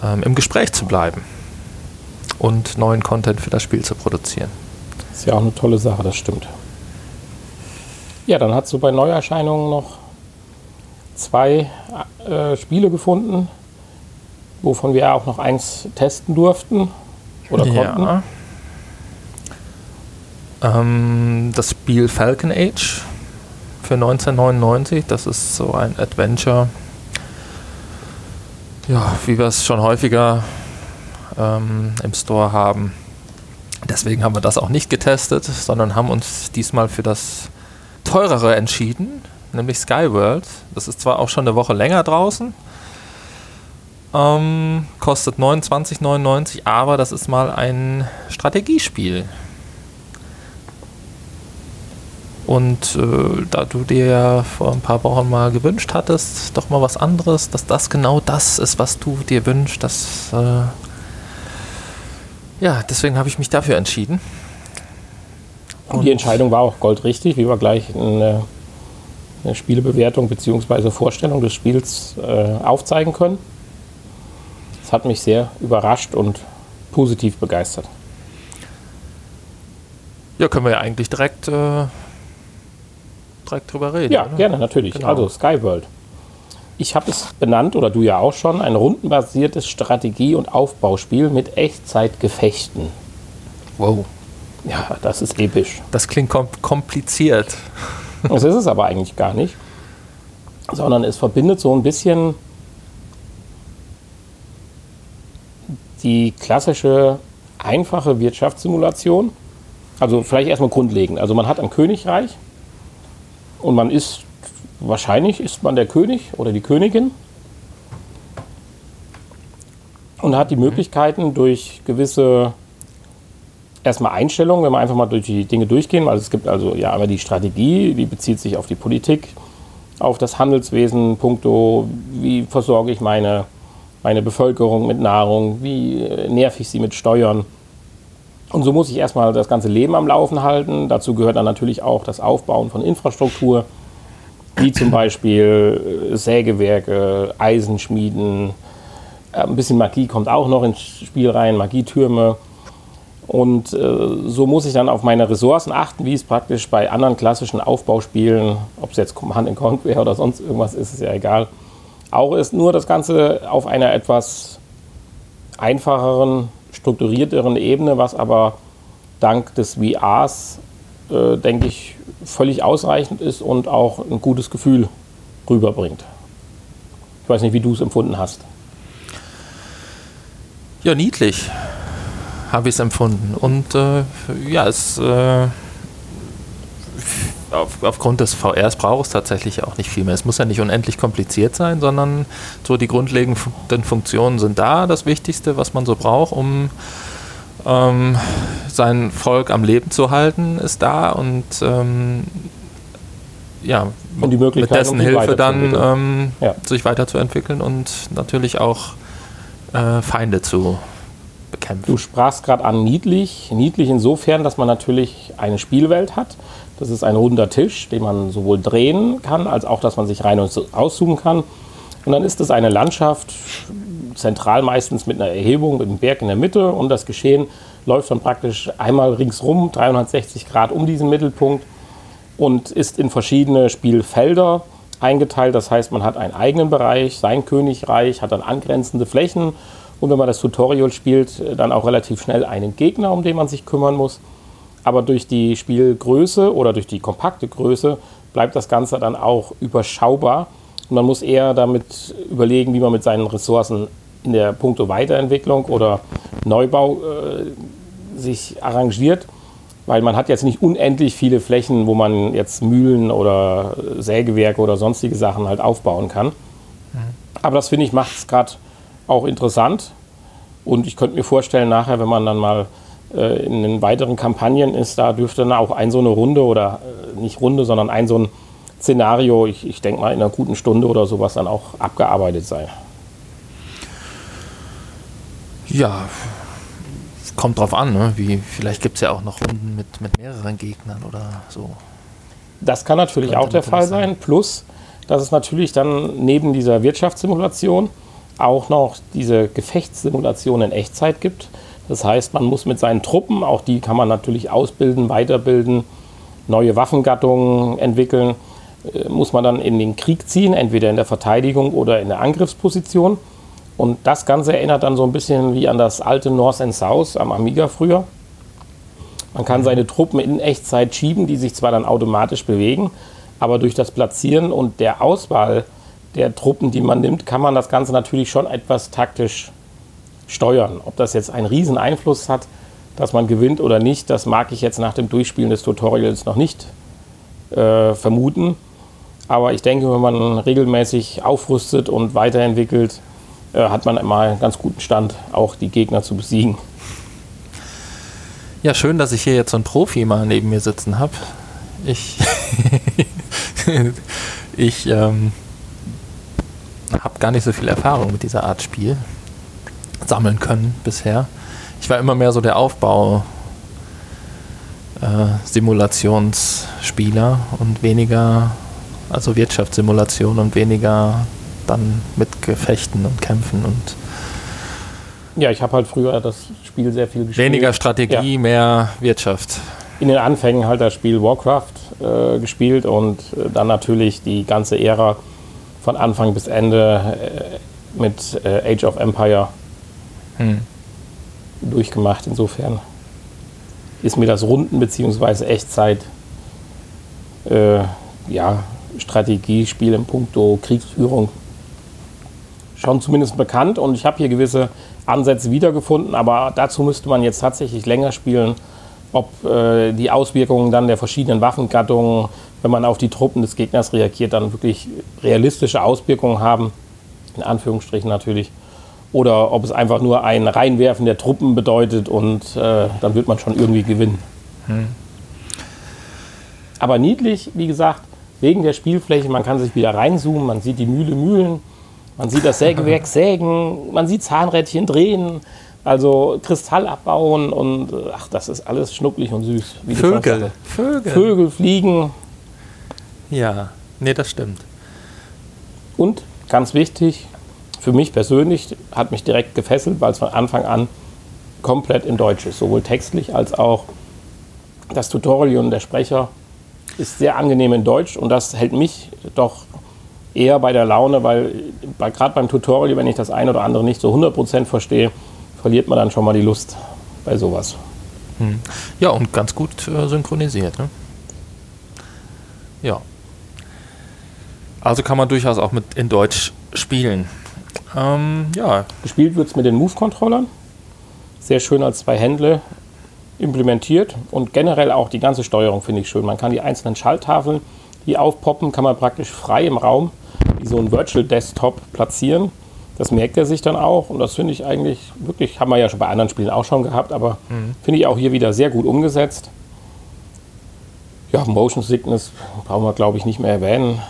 ähm, im Gespräch zu bleiben und neuen Content für das Spiel zu produzieren. Ist ja auch eine tolle Sache, das stimmt. Ja, dann hast du bei Neuerscheinungen noch zwei äh, Spiele gefunden, wovon wir auch noch eins testen durften oder konnten. Ja. Ähm, das Spiel Falcon Age für 1999, das ist so ein Adventure. Ja, wie wir es schon häufiger ähm, im Store haben. Deswegen haben wir das auch nicht getestet, sondern haben uns diesmal für das teurere entschieden, nämlich Skyworld. Das ist zwar auch schon eine Woche länger draußen, ähm, kostet 29,99, aber das ist mal ein Strategiespiel. Und äh, da du dir ja vor ein paar Wochen mal gewünscht hattest, doch mal was anderes, dass das genau das ist, was du dir wünschst, das äh, ja, deswegen habe ich mich dafür entschieden. Und die Entscheidung war auch goldrichtig, wie wir gleich eine, eine Spielebewertung bzw. Vorstellung des Spiels äh, aufzeigen können. Das hat mich sehr überrascht und positiv begeistert. Ja, können wir ja eigentlich direkt, äh, direkt drüber reden. Ja, oder? gerne, natürlich. Genau. Also Skyworld. Ich habe es benannt, oder du ja auch schon, ein rundenbasiertes Strategie- und Aufbauspiel mit Echtzeitgefechten. Wow. Ja, das ist episch. Das klingt kom kompliziert. Das ist es aber eigentlich gar nicht. Sondern es verbindet so ein bisschen die klassische einfache Wirtschaftssimulation. Also vielleicht erstmal grundlegend. Also man hat ein Königreich und man ist, wahrscheinlich ist man der König oder die Königin und hat die Möglichkeiten durch gewisse erstmal Einstellungen, wenn wir einfach mal durch die Dinge durchgehen, weil es gibt also ja aber die Strategie, die bezieht sich auf die Politik, auf das Handelswesen, puncto, wie versorge ich meine meine Bevölkerung mit Nahrung, wie nerv ich sie mit Steuern. Und so muss ich erstmal das ganze Leben am Laufen halten. Dazu gehört dann natürlich auch das Aufbauen von Infrastruktur, wie zum Beispiel äh, Sägewerke, Eisenschmieden. Äh, ein bisschen Magie kommt auch noch ins Spiel rein, Magietürme. Und äh, so muss ich dann auf meine Ressourcen achten, wie es praktisch bei anderen klassischen Aufbauspielen, ob es jetzt Command Conquer oder sonst irgendwas ist, ist ja egal, auch ist nur das Ganze auf einer etwas einfacheren, strukturierteren Ebene, was aber dank des VRs, äh, denke ich, völlig ausreichend ist und auch ein gutes Gefühl rüberbringt. Ich weiß nicht, wie du es empfunden hast. Ja, niedlich habe ich es empfunden. Und äh, ja, es äh, auf, aufgrund des VRs braucht es tatsächlich auch nicht viel mehr. Es muss ja nicht unendlich kompliziert sein, sondern so die grundlegenden Funktionen sind da. Das Wichtigste, was man so braucht, um ähm, sein Volk am Leben zu halten, ist da und ähm, ja, und mit dessen Hilfe dann ähm, ja. sich weiterzuentwickeln und natürlich auch äh, Feinde zu bekämpfen. Du sprachst gerade an niedlich. Niedlich insofern, dass man natürlich eine Spielwelt hat. Das ist ein runder Tisch, den man sowohl drehen kann, als auch, dass man sich rein und auszoomen kann. Und dann ist es eine Landschaft, zentral meistens mit einer Erhebung, mit einem Berg in der Mitte. Und das Geschehen läuft dann praktisch einmal ringsrum, 360 Grad um diesen Mittelpunkt und ist in verschiedene Spielfelder eingeteilt. Das heißt, man hat einen eigenen Bereich, sein Königreich, hat dann angrenzende Flächen und wenn man das Tutorial spielt, dann auch relativ schnell einen Gegner, um den man sich kümmern muss. Aber durch die Spielgröße oder durch die kompakte Größe bleibt das Ganze dann auch überschaubar. Und man muss eher damit überlegen, wie man mit seinen Ressourcen in der Punkto Weiterentwicklung oder Neubau äh, sich arrangiert. Weil man hat jetzt nicht unendlich viele Flächen, wo man jetzt Mühlen oder Sägewerke oder sonstige Sachen halt aufbauen kann. Mhm. Aber das finde ich macht es gerade auch interessant. Und ich könnte mir vorstellen, nachher, wenn man dann mal äh, in den weiteren Kampagnen ist, da dürfte dann auch ein so eine Runde oder äh, nicht Runde, sondern ein so ein Szenario, ich, ich denke mal in einer guten Stunde oder sowas dann auch abgearbeitet sein. Ja, kommt drauf an, ne? Wie, vielleicht gibt es ja auch noch Runden mit, mit mehreren Gegnern oder so. Das kann natürlich Könnte auch der Fall sein. Plus, dass es natürlich dann neben dieser Wirtschaftssimulation auch noch diese Gefechtssimulation in Echtzeit gibt. Das heißt, man muss mit seinen Truppen, auch die kann man natürlich ausbilden, weiterbilden, neue Waffengattungen entwickeln, äh, muss man dann in den Krieg ziehen, entweder in der Verteidigung oder in der Angriffsposition. Und das Ganze erinnert dann so ein bisschen wie an das alte North and South am Amiga früher. Man kann seine Truppen in Echtzeit schieben, die sich zwar dann automatisch bewegen, aber durch das Platzieren und der Auswahl der Truppen, die man nimmt, kann man das Ganze natürlich schon etwas taktisch steuern. Ob das jetzt einen riesen Einfluss hat, dass man gewinnt oder nicht, das mag ich jetzt nach dem Durchspielen des Tutorials noch nicht äh, vermuten. Aber ich denke, wenn man regelmäßig aufrüstet und weiterentwickelt, äh, hat man immer einen ganz guten Stand, auch die Gegner zu besiegen. Ja, schön, dass ich hier jetzt so einen Profi mal neben mir sitzen habe. Ich ich ähm, habe gar nicht so viel Erfahrung mit dieser Art Spiel sammeln können bisher. Ich war immer mehr so der Aufbau äh, Simulationsspieler und weniger, also Wirtschaftssimulation und weniger dann mit Gefechten und Kämpfen und ja, ich habe halt früher das Spiel sehr viel gespielt. Weniger Strategie, ja. mehr Wirtschaft. In den Anfängen halt das Spiel Warcraft äh, gespielt und äh, dann natürlich die ganze Ära von Anfang bis Ende äh, mit äh, Age of Empire hm. durchgemacht. Insofern ist mir das Runden- bzw. Echtzeit äh, ja, Strategiespiel im Punkto Kriegsführung schon zumindest bekannt und ich habe hier gewisse Ansätze wiedergefunden, aber dazu müsste man jetzt tatsächlich länger spielen, ob äh, die Auswirkungen dann der verschiedenen Waffengattungen, wenn man auf die Truppen des Gegners reagiert, dann wirklich realistische Auswirkungen haben, in Anführungsstrichen natürlich, oder ob es einfach nur ein Reinwerfen der Truppen bedeutet und äh, dann wird man schon irgendwie gewinnen. Hm. Aber niedlich, wie gesagt, wegen der Spielfläche, man kann sich wieder reinzoomen, man sieht die Mühle mühlen, man sieht das Sägewerk sägen, man sieht Zahnrädchen drehen, also Kristall abbauen und ach, das ist alles schnucklig und süß. Vögel, Vögel. Vögel fliegen. Ja, nee, das stimmt. Und ganz wichtig, für mich persönlich hat mich direkt gefesselt, weil es von Anfang an komplett in Deutsch ist, sowohl textlich als auch das Tutorial und der Sprecher ist sehr angenehm in Deutsch und das hält mich doch eher bei der Laune, weil bei, gerade beim Tutorial, wenn ich das ein oder andere nicht so 100% verstehe, verliert man dann schon mal die Lust bei sowas. Hm. Ja, und ganz gut äh, synchronisiert. Ne? Ja. Also kann man durchaus auch mit in Deutsch spielen. Ähm, ja. Gespielt wird es mit den Move-Controllern. Sehr schön als zwei Händle implementiert und generell auch die ganze Steuerung finde ich schön. Man kann die einzelnen Schalttafeln, die aufpoppen, kann man praktisch frei im Raum wie so ein Virtual Desktop platzieren. Das merkt er sich dann auch und das finde ich eigentlich wirklich, haben wir ja schon bei anderen Spielen auch schon gehabt, aber mhm. finde ich auch hier wieder sehr gut umgesetzt. Ja, Motion Sickness brauchen wir glaube ich nicht mehr erwähnen.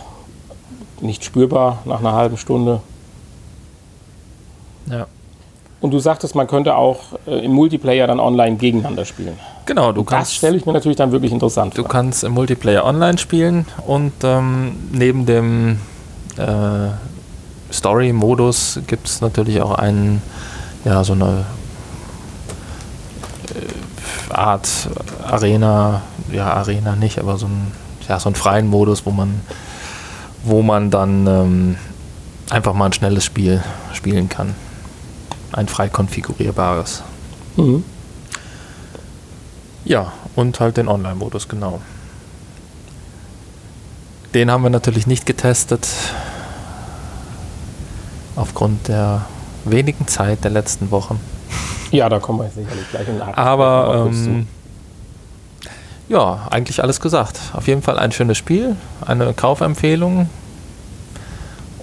Nicht spürbar nach einer halben Stunde. Ja. Und du sagtest, man könnte auch äh, im Multiplayer dann online gegeneinander spielen. Genau, du kannst. Das stelle ich mir natürlich dann wirklich interessant du vor. Du kannst im Multiplayer online spielen und ähm, neben dem äh, Story-Modus gibt es natürlich auch einen, ja, so eine äh, Art Arena, ja, Arena nicht, aber so ein, ja, so einen freien Modus, wo man, wo man dann ähm, einfach mal ein schnelles Spiel spielen kann. Ein frei konfigurierbares. Mhm. Ja, und halt den Online-Modus, genau. Den haben wir natürlich nicht getestet aufgrund der wenigen Zeit der letzten Wochen. Ja, da kommen wir sicherlich gleich in Nachricht. Aber ähm, ja, eigentlich alles gesagt. Auf jeden Fall ein schönes Spiel, eine Kaufempfehlung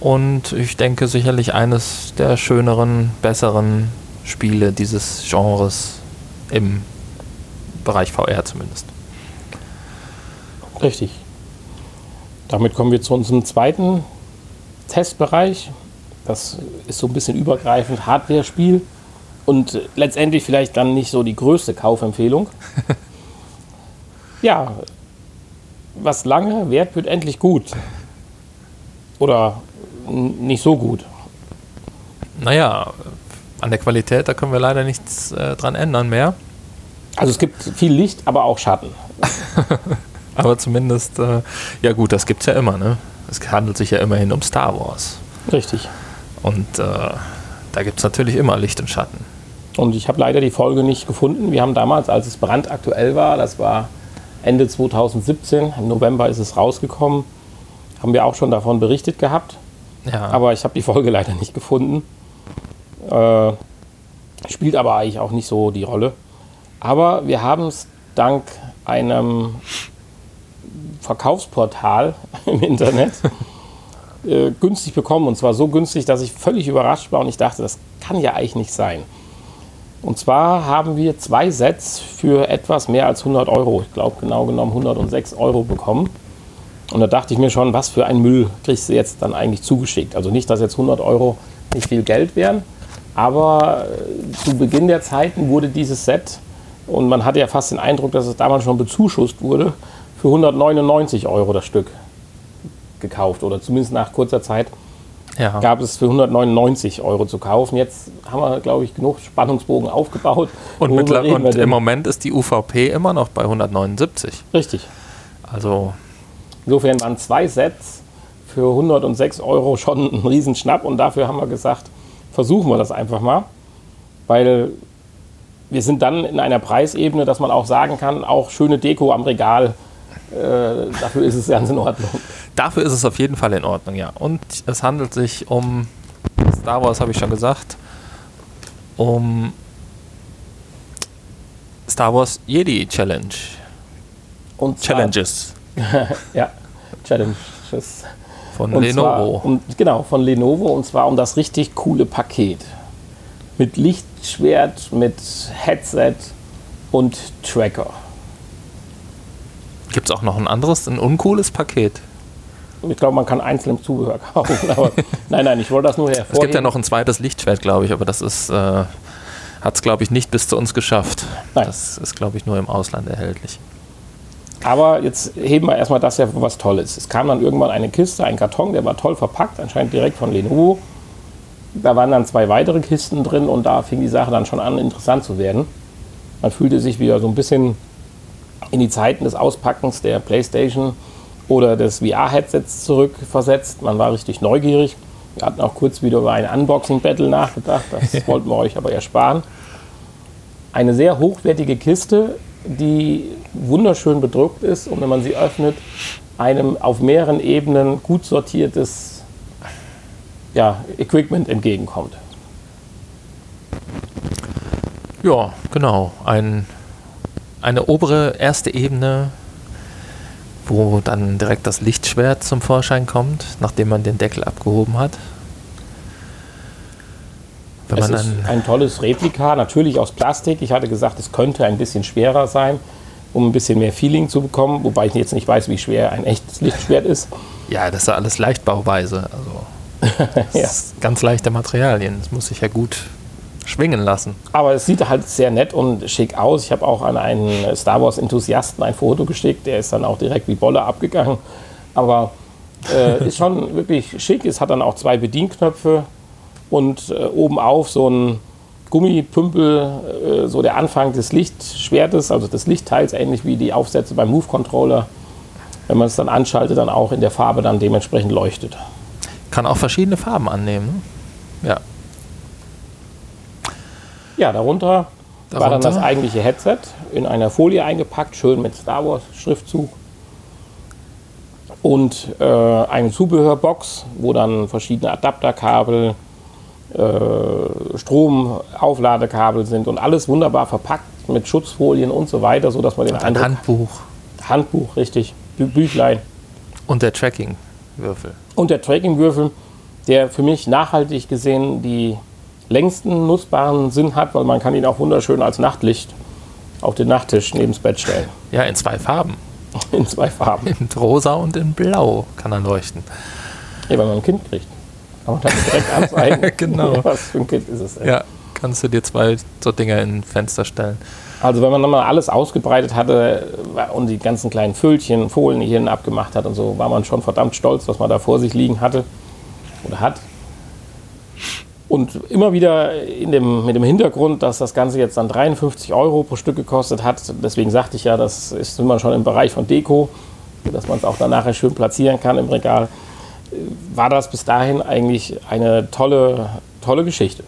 und ich denke sicherlich eines der schöneren, besseren Spiele dieses Genres im Bereich VR zumindest. Richtig. Damit kommen wir zu unserem zweiten Testbereich. Das ist so ein bisschen übergreifend Hardware-Spiel und letztendlich vielleicht dann nicht so die größte Kaufempfehlung. ja, was lange währt, wird endlich gut. Oder nicht so gut. Naja, an der Qualität, da können wir leider nichts äh, dran ändern mehr. Also es gibt viel Licht, aber auch Schatten. aber zumindest, äh, ja gut, das gibt es ja immer. Ne? Es handelt sich ja immerhin um Star Wars. Richtig. Und äh, da gibt es natürlich immer Licht und Schatten. Und ich habe leider die Folge nicht gefunden. Wir haben damals, als es brandaktuell war, das war Ende 2017, im November ist es rausgekommen, haben wir auch schon davon berichtet gehabt. Ja. Aber ich habe die Folge leider nicht gefunden. Äh, spielt aber eigentlich auch nicht so die Rolle. Aber wir haben es dank einem Verkaufsportal im Internet äh, günstig bekommen. Und zwar so günstig, dass ich völlig überrascht war und ich dachte, das kann ja eigentlich nicht sein. Und zwar haben wir zwei Sets für etwas mehr als 100 Euro, ich glaube genau genommen 106 Euro bekommen. Und da dachte ich mir schon, was für ein Müll kriegst du jetzt dann eigentlich zugeschickt? Also nicht, dass jetzt 100 Euro nicht viel Geld wären, aber äh, zu Beginn der Zeiten wurde dieses Set, und man hatte ja fast den Eindruck, dass es damals schon bezuschusst wurde, für 199 Euro das Stück gekauft oder zumindest nach kurzer Zeit ja. gab es für 199 Euro zu kaufen. Jetzt haben wir, glaube ich, genug Spannungsbogen aufgebaut. Und, und im Moment ist die UVP immer noch bei 179. Richtig. Also. Insofern waren zwei Sets für 106 Euro schon ein Riesenschnapp und dafür haben wir gesagt, versuchen wir das einfach mal. Weil wir sind dann in einer Preisebene, dass man auch sagen kann, auch schöne Deko am Regal, äh, dafür ist es ganz in Ordnung. Dafür ist es auf jeden Fall in Ordnung, ja. Und es handelt sich um Star Wars, habe ich schon gesagt, um Star Wars Jedi Challenge. Und Challenges. ja, Challenges. Von und Lenovo. Zwar, um, genau, von Lenovo und zwar um das richtig coole Paket. Mit Lichtschwert, mit Headset und Tracker. Gibt es auch noch ein anderes, ein uncooles Paket? Ich glaube, man kann einzeln Zubehör kaufen. Nein, nein, ich wollte das nur hervorheben. Es gibt ja noch ein zweites Lichtschwert, glaube ich, aber das ist, äh, hat es, glaube ich, nicht bis zu uns geschafft. Nein. Das ist, glaube ich, nur im Ausland erhältlich. Aber jetzt heben wir erstmal das ja was Tolles. Es kam dann irgendwann eine Kiste, ein Karton, der war toll verpackt, anscheinend direkt von Lenovo. Da waren dann zwei weitere Kisten drin und da fing die Sache dann schon an, interessant zu werden. Man fühlte sich wieder so ein bisschen in die Zeiten des Auspackens der PlayStation oder des VR-Headsets zurückversetzt. Man war richtig neugierig. Wir hatten auch kurz wieder über ein Unboxing-Battle nachgedacht. Das wollten wir euch aber ersparen. Eine sehr hochwertige Kiste, die wunderschön bedruckt ist und wenn man sie öffnet, einem auf mehreren Ebenen gut sortiertes ja, Equipment entgegenkommt. Ja, genau. Ein, eine obere erste Ebene wo dann direkt das Lichtschwert zum Vorschein kommt, nachdem man den Deckel abgehoben hat. Wenn es ist ein tolles Replika, natürlich aus Plastik. Ich hatte gesagt, es könnte ein bisschen schwerer sein, um ein bisschen mehr Feeling zu bekommen, wobei ich jetzt nicht weiß, wie schwer ein echtes Lichtschwert ist. Ja, das ist ja alles Leichtbauweise. Also ja. ganz leichte Materialien. Das muss sich ja gut schwingen lassen. Aber es sieht halt sehr nett und schick aus. Ich habe auch an einen Star Wars-Enthusiasten ein Foto geschickt, der ist dann auch direkt wie Bolle abgegangen. Aber äh, ist schon wirklich schick. Es hat dann auch zwei Bedienknöpfe und äh, oben auf so ein Gummipümpel, äh, so der Anfang des Lichtschwertes, also des Lichtteils, ähnlich wie die Aufsätze beim Move-Controller. Wenn man es dann anschaltet, dann auch in der Farbe dann dementsprechend leuchtet. Kann auch verschiedene Farben annehmen. Ne? Ja. Ja, darunter, darunter, war dann das eigentliche Headset in einer Folie eingepackt, schön mit Star Wars Schriftzug. Und äh, eine Zubehörbox, wo dann verschiedene Adapterkabel, äh, Stromaufladekabel sind und alles wunderbar verpackt mit Schutzfolien und so weiter, sodass man den und Eindruck... Handbuch. Handbuch, richtig. Bü Büchlein. Und der Tracking-Würfel. Und der Tracking-Würfel, der für mich nachhaltig gesehen die längsten nutzbaren Sinn hat, weil man kann ihn auch wunderschön als Nachtlicht auf den Nachttisch neben das Bett stellen. Ja, in zwei Farben. In zwei Farben. In rosa und in blau kann er leuchten. Ja, wenn man ein Kind kriegt. Kann man dann direkt anzeigen. genau. Was für ein Kind ist es? Ey. Ja, kannst du dir zwei so Dinger in ein Fenster stellen. Also wenn man dann mal alles ausgebreitet hatte und die ganzen kleinen Füllchen, Folien hierhin abgemacht hat und so, war man schon verdammt stolz, was man da vor sich liegen hatte oder hat. Und immer wieder in dem, mit dem Hintergrund, dass das Ganze jetzt dann 53 Euro pro Stück gekostet hat. Deswegen sagte ich ja, das ist immer schon im Bereich von Deko, dass man es auch dann nachher schön platzieren kann im Regal. War das bis dahin eigentlich eine tolle, tolle Geschichte.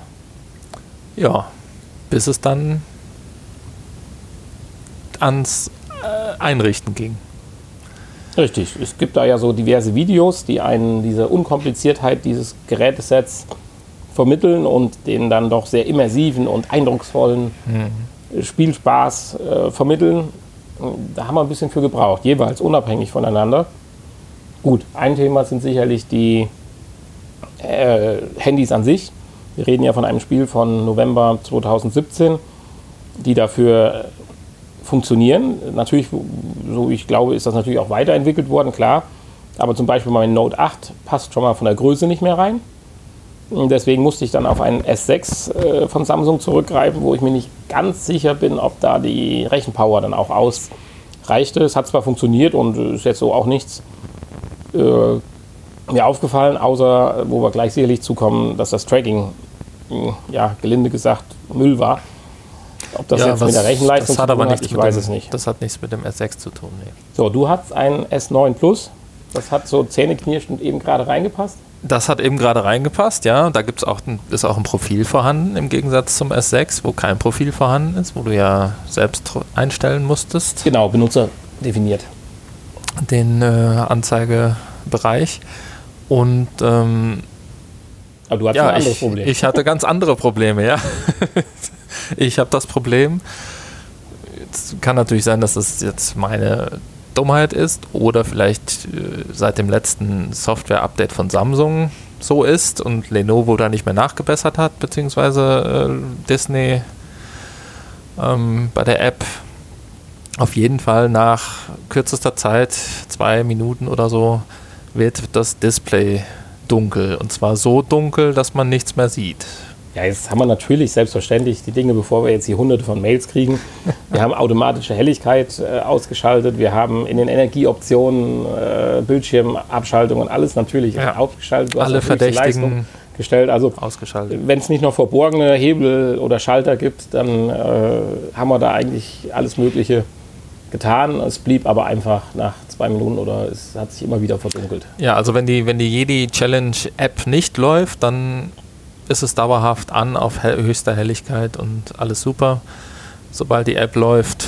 Ja, bis es dann ans äh, Einrichten ging. Richtig, es gibt da ja so diverse Videos, die einen diese Unkompliziertheit dieses Gerätesets vermitteln und den dann doch sehr immersiven und eindrucksvollen mhm. Spielspaß äh, vermitteln. Da haben wir ein bisschen für gebraucht, jeweils unabhängig voneinander. Gut, ein Thema sind sicherlich die äh, Handys an sich. Wir reden ja von einem Spiel von November 2017, die dafür funktionieren. Natürlich, so ich glaube, ist das natürlich auch weiterentwickelt worden, klar. Aber zum Beispiel mein Note 8 passt schon mal von der Größe nicht mehr rein. Deswegen musste ich dann auf einen S6 äh, von Samsung zurückgreifen, wo ich mir nicht ganz sicher bin, ob da die Rechenpower dann auch ausreichte. Es hat zwar funktioniert und ist jetzt so auch nichts äh, mir aufgefallen, außer wo wir gleich sicherlich zukommen, dass das Tracking, mh, ja, gelinde gesagt, Müll war. Ob das Ja, jetzt was- mit der Rechenleistung zu tun aber hat, ich weiß dem, es nicht. Das hat nichts mit dem S6 zu tun. Nee. So, du hast ein S9 Plus. Das hat so zähneknirschend eben gerade reingepasst. Das hat eben gerade reingepasst, ja. Da gibt's auch ein, ist auch ein Profil vorhanden im Gegensatz zum S6, wo kein Profil vorhanden ist, wo du ja selbst einstellen musstest, Genau, Benutzer definiert. den äh, Anzeigebereich. Und ähm, Aber du hast ein ja, anderes ich, Problem. ich hatte ganz andere Probleme, ja. ich habe das Problem. Es kann natürlich sein, dass das jetzt meine Dummheit ist oder vielleicht äh, seit dem letzten Software-Update von Samsung so ist und Lenovo da nicht mehr nachgebessert hat, beziehungsweise äh, Disney ähm, bei der App. Auf jeden Fall nach kürzester Zeit, zwei Minuten oder so, wird das Display dunkel. Und zwar so dunkel, dass man nichts mehr sieht. Ja, jetzt haben wir natürlich selbstverständlich die Dinge, bevor wir jetzt hier hunderte von Mails kriegen. Wir haben automatische Helligkeit äh, ausgeschaltet. Wir haben in den Energieoptionen äh, Bildschirmabschaltung und alles natürlich Ja. aufgeschaltet. Du Alle Verdächtigen Leistung gestellt. Also ausgeschaltet. wenn es nicht noch verborgene Hebel oder Schalter gibt, dann äh, haben wir da eigentlich alles Mögliche getan. Es blieb aber einfach nach zwei Minuten oder es hat sich immer wieder verdunkelt. Ja, also wenn die, wenn die Jedi Challenge App nicht läuft, dann ist es dauerhaft an auf hell, höchster Helligkeit und alles super. Sobald die App läuft,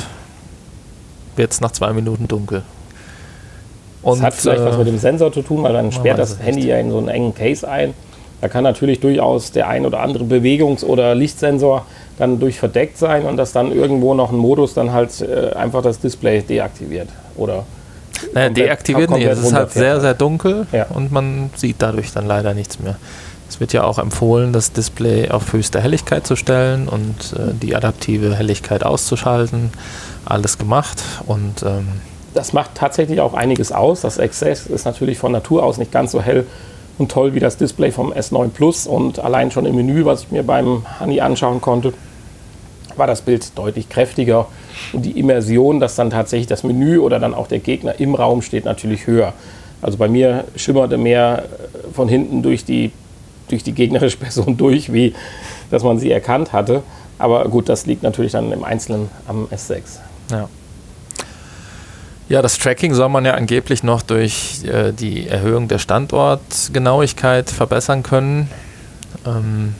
wird es nach zwei Minuten dunkel. Das hat vielleicht äh, was mit dem Sensor zu tun, weil dann man sperrt das Handy ja in so einen engen Case ein. Da kann natürlich durchaus der ein oder andere Bewegungs- oder Lichtsensor dann durch verdeckt sein und dass dann irgendwo noch ein Modus dann halt äh, einfach das Display deaktiviert. Oder Naja, komplett- deaktiviert nicht. Es ist halt sehr, sehr dunkel Ja. und man sieht dadurch dann leider nichts mehr. Es wird ja auch empfohlen, das Display auf höchste Helligkeit zu stellen und äh, die adaptive Helligkeit auszuschalten. Alles gemacht und ähm, das macht tatsächlich auch einiges aus. Das Access ist natürlich von Natur aus nicht ganz so hell und toll wie das Display vom S9 Plus. Und allein schon im Menü, was ich mir beim Honey anschauen konnte, war das Bild deutlich kräftiger. Und die Immersion, dass dann tatsächlich das Menü oder dann auch der Gegner im Raum steht, natürlich höher. Also bei mir schimmerte mehr äh, von hinten durch die, durch die gegnerische Person durch, wie dass man sie erkannt hatte. Aber gut, das liegt natürlich dann im Einzelnen am S6. Ja. Ja, das Tracking soll man ja angeblich noch durch äh, die Erhöhung der Standortgenauigkeit verbessern können. Ähm,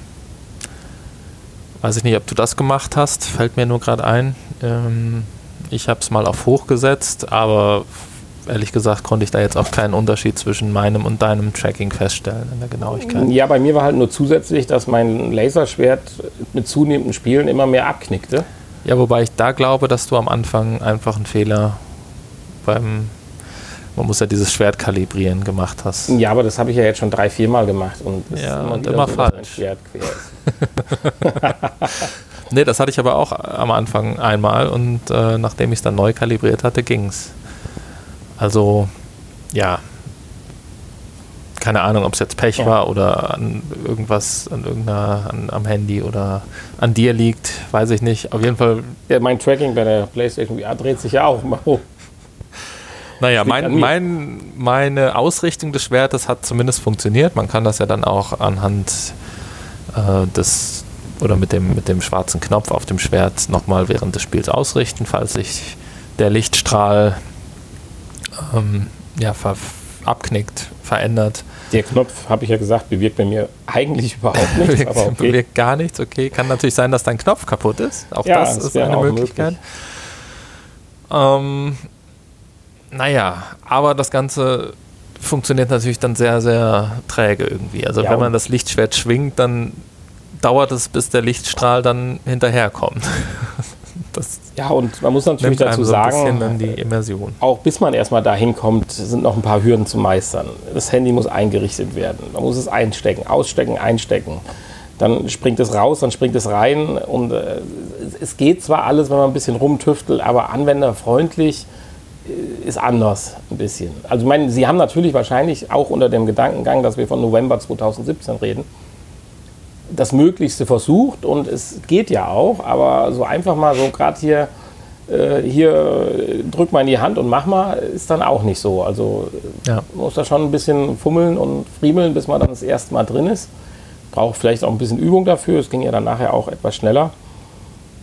weiß ich nicht, ob du das gemacht hast, fällt mir nur gerade ein. Ähm, ich habe es mal auf hoch gesetzt, aber ehrlich gesagt konnte ich da jetzt auch keinen Unterschied zwischen meinem und deinem Tracking feststellen in der Genauigkeit. Ja, bei mir war halt nur zusätzlich, dass mein Laserschwert mit zunehmendem Spielen immer mehr abknickte. Ja, wobei ich da glaube, dass du am Anfang einfach einen Fehler beim, man muss ja dieses Schwert kalibrieren, gemacht hast. Ja, aber das habe ich ja jetzt schon drei, vier Mal gemacht. Und es Ja, und wieder immer so, falsch. Schwert quer ist. Nee, das hatte ich aber auch am Anfang einmal und äh, nachdem ich es dann neu kalibriert hatte, ging's. Also, ja. Keine Ahnung, ob es jetzt Pech Ja. war oder an irgendwas, an irgendeiner, an, am Handy oder an dir liegt, weiß ich nicht. Auf jeden Fall, Ja, mein Tracking bei der PlayStation VR dreht sich ja auch mal hoch. naja, mein, mein, meine Ausrichtung des Schwertes hat zumindest funktioniert. Man kann das ja dann auch anhand äh, des oder mit dem, mit dem schwarzen Knopf auf dem Schwert nochmal während des Spiels ausrichten, falls sich der Lichtstrahl ähm, ja, ver abknickt, verändert. Der Knopf, habe ich ja gesagt, bewirkt bei mir eigentlich überhaupt nichts. bewirkt, aber okay. bewirkt gar nichts, okay. Kann natürlich sein, dass dein Knopf kaputt ist. Auch Ja, das das ist eine Möglichkeit. Ähm, naja, aber das Ganze funktioniert natürlich dann sehr, sehr träge irgendwie. Also Ja, wenn man das Lichtschwert schwingt, dann dauert es, bis der Lichtstrahl dann hinterherkommt. das Ja, und man muss natürlich dazu so sagen, Immersion. auch bis man erstmal dahin kommt, sind noch ein paar Hürden zu meistern. Das Handy muss eingerichtet werden. Man muss es einstecken, ausstecken, einstecken. Dann springt es raus, dann springt es rein. Und äh, es- es geht zwar alles, wenn man ein bisschen rumtüftelt, aber anwenderfreundlich ist anders ein bisschen. Also ich meine, Sie haben natürlich wahrscheinlich auch unter dem Gedankengang, dass wir von November 2017 reden, das Möglichste versucht und es geht ja auch, aber so einfach mal so gerade hier, äh, hier drück mal in die Hand und mach mal, ist dann auch nicht so. Also ja. muss da schon ein bisschen fummeln und friemeln, bis man dann das erste Mal drin ist. Braucht vielleicht auch ein bisschen Übung dafür, es ging ja dann nachher auch etwas schneller.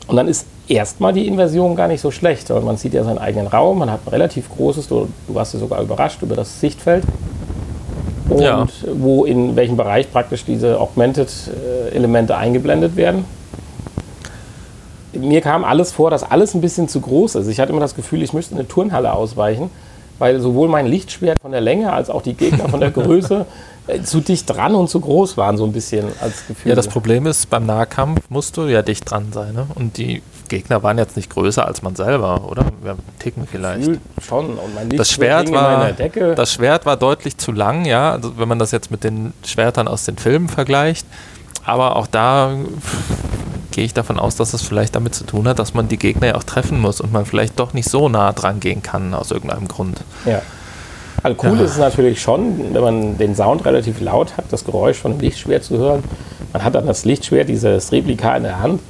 Und dann ist erstmal die Inversion gar nicht so schlecht. Man sieht ja seinen eigenen Raum, man hat ein relativ großes, du, du warst ja sogar überrascht über das Sichtfeld. Und ja. wo in welchem Bereich praktisch diese Augmented-Elemente äh, eingeblendet werden. Mir kam alles vor, dass alles ein bisschen zu groß ist. Ich hatte immer das Gefühl, ich müsste eine Turnhalle ausweichen, weil sowohl mein Lichtschwert von der Länge als auch die Gegner von der Größe äh, zu dicht dran und zu groß waren, so ein bisschen als Gefühl. Ja, das Problem ist, beim Nahkampf musst du ja dicht dran sein. Ne? Und die Gegner waren jetzt nicht größer als man selber, oder? Wir ticken vielleicht. Gefühl schon. Und mein das, Schwert war, das Schwert war deutlich zu lang, ja, also wenn man das jetzt mit den Schwertern aus den Filmen vergleicht. Aber auch da gehe ich davon aus, dass es vielleicht damit zu tun hat, dass man die Gegner ja auch treffen muss und man vielleicht doch nicht so nah dran gehen kann aus irgendeinem Grund. Ja. Also cool ja. ist es natürlich schon, wenn man den Sound relativ laut hat, das Geräusch von dem Lichtschwert zu hören. Man hat dann das Lichtschwert, dieses Replika in der Hand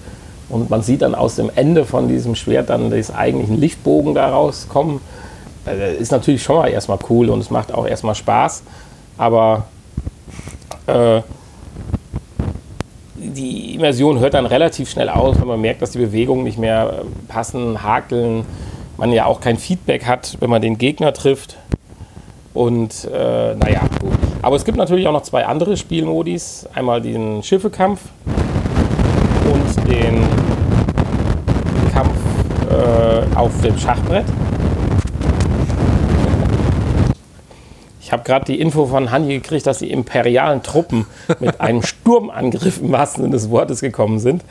und man sieht dann aus dem Ende von diesem Schwert dann des eigentlichen Lichtbogen da rauskommen. Äh, ist natürlich schon mal erstmal cool und es macht auch erstmal Spaß. Aber äh, die Immersion hört dann relativ schnell aus, wenn man merkt, dass die Bewegungen nicht mehr passen, hakeln, man ja auch kein Feedback hat, wenn man den Gegner trifft. Und äh, naja, gut. Aber es gibt natürlich auch noch zwei andere Spielmodis. Einmal den Schiffekampf und den Kampf äh, auf dem Schachbrett. Ich habe gerade die Info von Hanni gekriegt, dass die imperialen Truppen mit einem Sturmangriff im wahrsten Sinne des Wortes gekommen sind.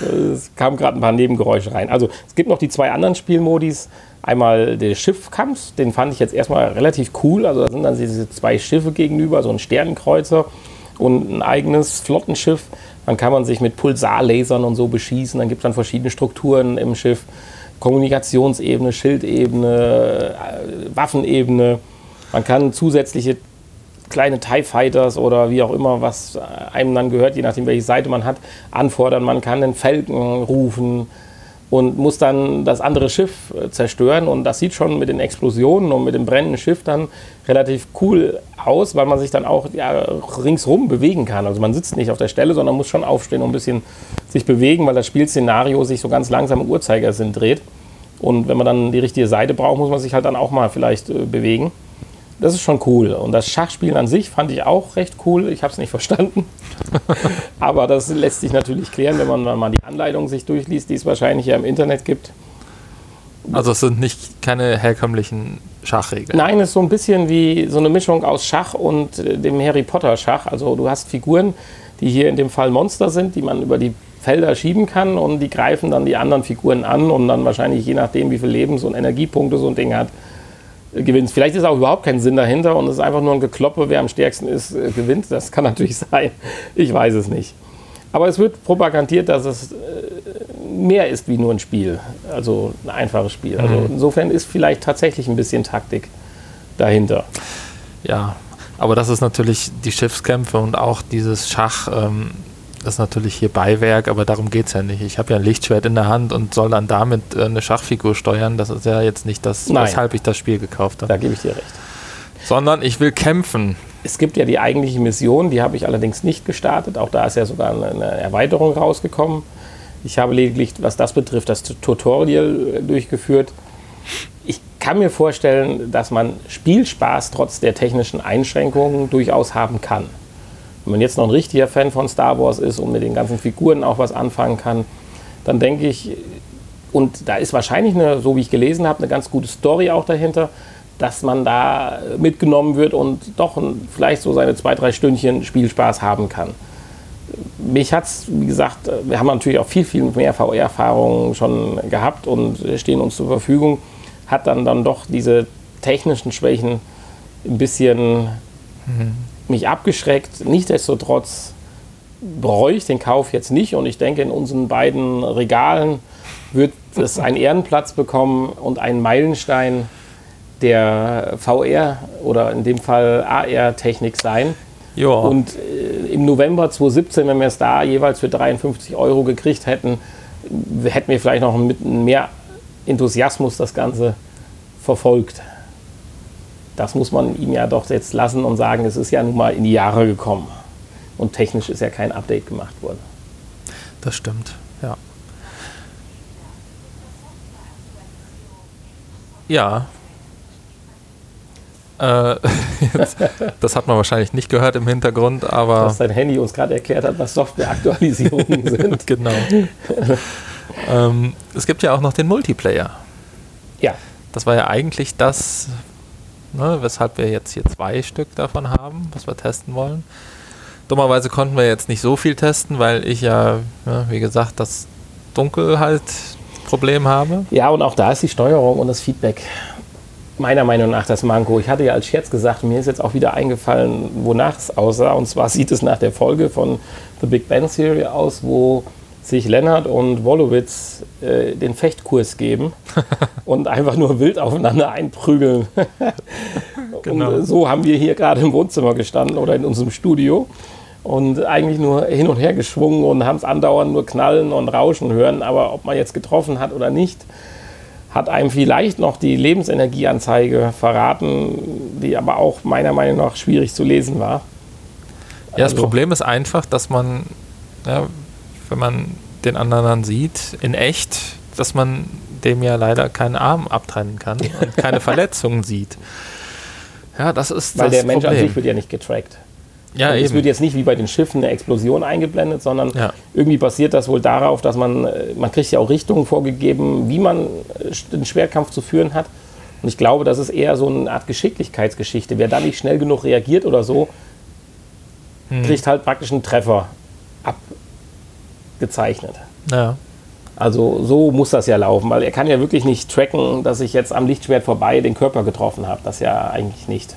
Es kamen gerade ein paar Nebengeräusche rein. Also es gibt noch die zwei anderen Spielmodis. Einmal der Schiffkampf, den fand ich jetzt erstmal relativ cool. Also da sind dann diese zwei Schiffe gegenüber, so ein Sternenkreuzer und ein eigenes Flottenschiff. Dann kann man sich mit Pulsarlasern und so beschießen. Dann gibt es dann verschiedene Strukturen im Schiff. Kommunikationsebene, Schildebene, äh, Waffenebene. Man kann zusätzliche kleine TIE Fighters oder wie auch immer, was einem dann gehört, je nachdem, welche Seite man hat, anfordern. Man kann den Falken rufen und muss dann das andere Schiff äh, zerstören. Und das sieht schon mit den Explosionen und mit dem brennenden Schiff dann relativ cool aus, weil man sich dann auch ja, ringsrum bewegen kann. Also man sitzt nicht auf der Stelle, sondern muss schon aufstehen und ein bisschen sich bewegen, weil das Spielszenario sich so ganz langsam im Uhrzeigersinn dreht. Und wenn man dann die richtige Seite braucht, muss man sich halt dann auch mal vielleicht äh, bewegen das ist schon cool. Und das Schachspielen an sich fand ich auch recht cool. Ich habe es nicht verstanden. Aber das lässt sich natürlich klären, wenn man mal die Anleitung sich durchliest, die es wahrscheinlich ja im Internet gibt. Also es sind nicht keine herkömmlichen Schachregeln. Nein, es ist so ein bisschen wie so eine Mischung aus Schach und äh, dem Harry Potter Schach. Also du hast Figuren, die hier in dem Fall Monster sind, die man über die Felder schieben kann und die greifen dann die anderen Figuren an und dann wahrscheinlich je nachdem, wie viel Lebens- und Energiepunkte so ein Ding hat, gewinnst. Vielleicht ist auch überhaupt kein Sinn dahinter und es ist einfach nur ein Gekloppe, wer am stärksten ist, äh, gewinnt. Das kann natürlich sein. Ich weiß es nicht. Aber es wird propagandiert, dass es äh, mehr ist wie nur ein Spiel, also ein einfaches Spiel. Also mhm. insofern ist vielleicht tatsächlich ein bisschen Taktik dahinter. Ja, aber das ist natürlich die Schiffskämpfe und auch dieses Schach. Ähm das ist natürlich hier Beiwerk, aber darum geht es ja nicht. Ich habe ja ein Lichtschwert in der Hand und soll dann damit äh, eine Schachfigur steuern. Das ist ja jetzt nicht das, Nein. weshalb ich das Spiel gekauft habe. Da gebe ich dir recht. Sondern ich will kämpfen. Es gibt ja die eigentliche Mission, die habe ich allerdings nicht gestartet. Auch da ist ja sogar eine Erweiterung rausgekommen. Ich habe lediglich, was das betrifft, das Tutorial äh, durchgeführt. Ich kann mir vorstellen, dass man Spielspaß trotz der technischen Einschränkungen durchaus haben kann. Wenn man jetzt noch ein richtiger Fan von Star Wars ist und mit den ganzen Figuren auch was anfangen kann, dann denke ich, und da ist wahrscheinlich eine, so wie ich gelesen habe, eine ganz gute Story auch dahinter, dass man da mitgenommen wird und doch vielleicht so seine zwei, drei Stündchen Spielspaß haben kann. Mich hat es, wie gesagt, wir haben natürlich auch viel, viel mehr VR-Erfahrungen schon gehabt und stehen uns zur Verfügung, hat dann, dann doch diese technischen Schwächen ein bisschen mhm mich abgeschreckt. Nichtsdestotrotz bereue ich den Kauf jetzt nicht und ich denke, in unseren beiden Regalen wird es einen Ehrenplatz bekommen und einen Meilenstein der VR oder in dem Fall AR-Technik sein. Ja. Und äh, im November 2017, wenn wir es da jeweils für 53 Euro gekriegt hätten, hätten wir vielleicht noch mit mehr Enthusiasmus das Ganze verfolgt. Das muss man ihm ja doch jetzt lassen und sagen, es ist ja nun mal in die Jahre gekommen. Und technisch ist ja kein Update gemacht worden. Das stimmt, ja. Ja. Äh, jetzt, das hat man wahrscheinlich nicht gehört im Hintergrund, aber. Dass dein Handy uns gerade erklärt hat, was Softwareaktualisierungen sind. genau. ähm, es gibt ja auch noch den Multiplayer. Ja. Das war ja eigentlich das, ne, weshalb wir jetzt hier zwei Stück davon haben, was wir testen wollen. Dummerweise konnten wir jetzt nicht so viel testen, weil ich ja, ja wie gesagt, das Dunkel halt Problem habe. Ja, und auch da ist die Steuerung und das Feedback meiner Meinung nach das Manko. Ich hatte ja als Scherz gesagt, mir ist jetzt auch wieder eingefallen, wonach es aussah. Und zwar sieht es nach der Folge von The Big Bang Theory aus, wo sich Lennart und Wolowitz äh, den Fechtkurs geben und einfach nur wild aufeinander einprügeln. genau. Und so haben wir hier gerade im Wohnzimmer gestanden oder in unserem Studio und eigentlich nur hin und her geschwungen und haben es andauernd nur knallen und rauschen hören. Aber ob man jetzt getroffen hat oder nicht, hat einem vielleicht noch die Lebensenergieanzeige verraten, die aber auch meiner Meinung nach schwierig zu lesen war. Ja, also, das Problem ist einfach, dass man, ja, wenn man den anderen dann sieht, in echt, dass man dem ja leider keinen Arm abtrennen kann und keine Verletzungen sieht. Ja, das ist Weil das der Mensch Problem. an sich wird ja nicht getrackt. Ja, Und eben. es wird jetzt nicht wie bei den Schiffen eine Explosion eingeblendet, sondern Ja. irgendwie basiert das wohl darauf, dass man, äh, man kriegt ja auch Richtungen vorgegeben, wie man äh, den Schwerkampf zu führen hat. Und ich glaube, das ist eher so eine Art Geschicklichkeitsgeschichte. Wer da nicht schnell genug reagiert oder so, Hm. kriegt halt praktisch einen Treffer abgezeichnet. ja. Also so muss das ja laufen, weil er kann ja wirklich nicht tracken, dass ich jetzt am Lichtschwert vorbei den Körper getroffen habe. Das ja eigentlich nicht.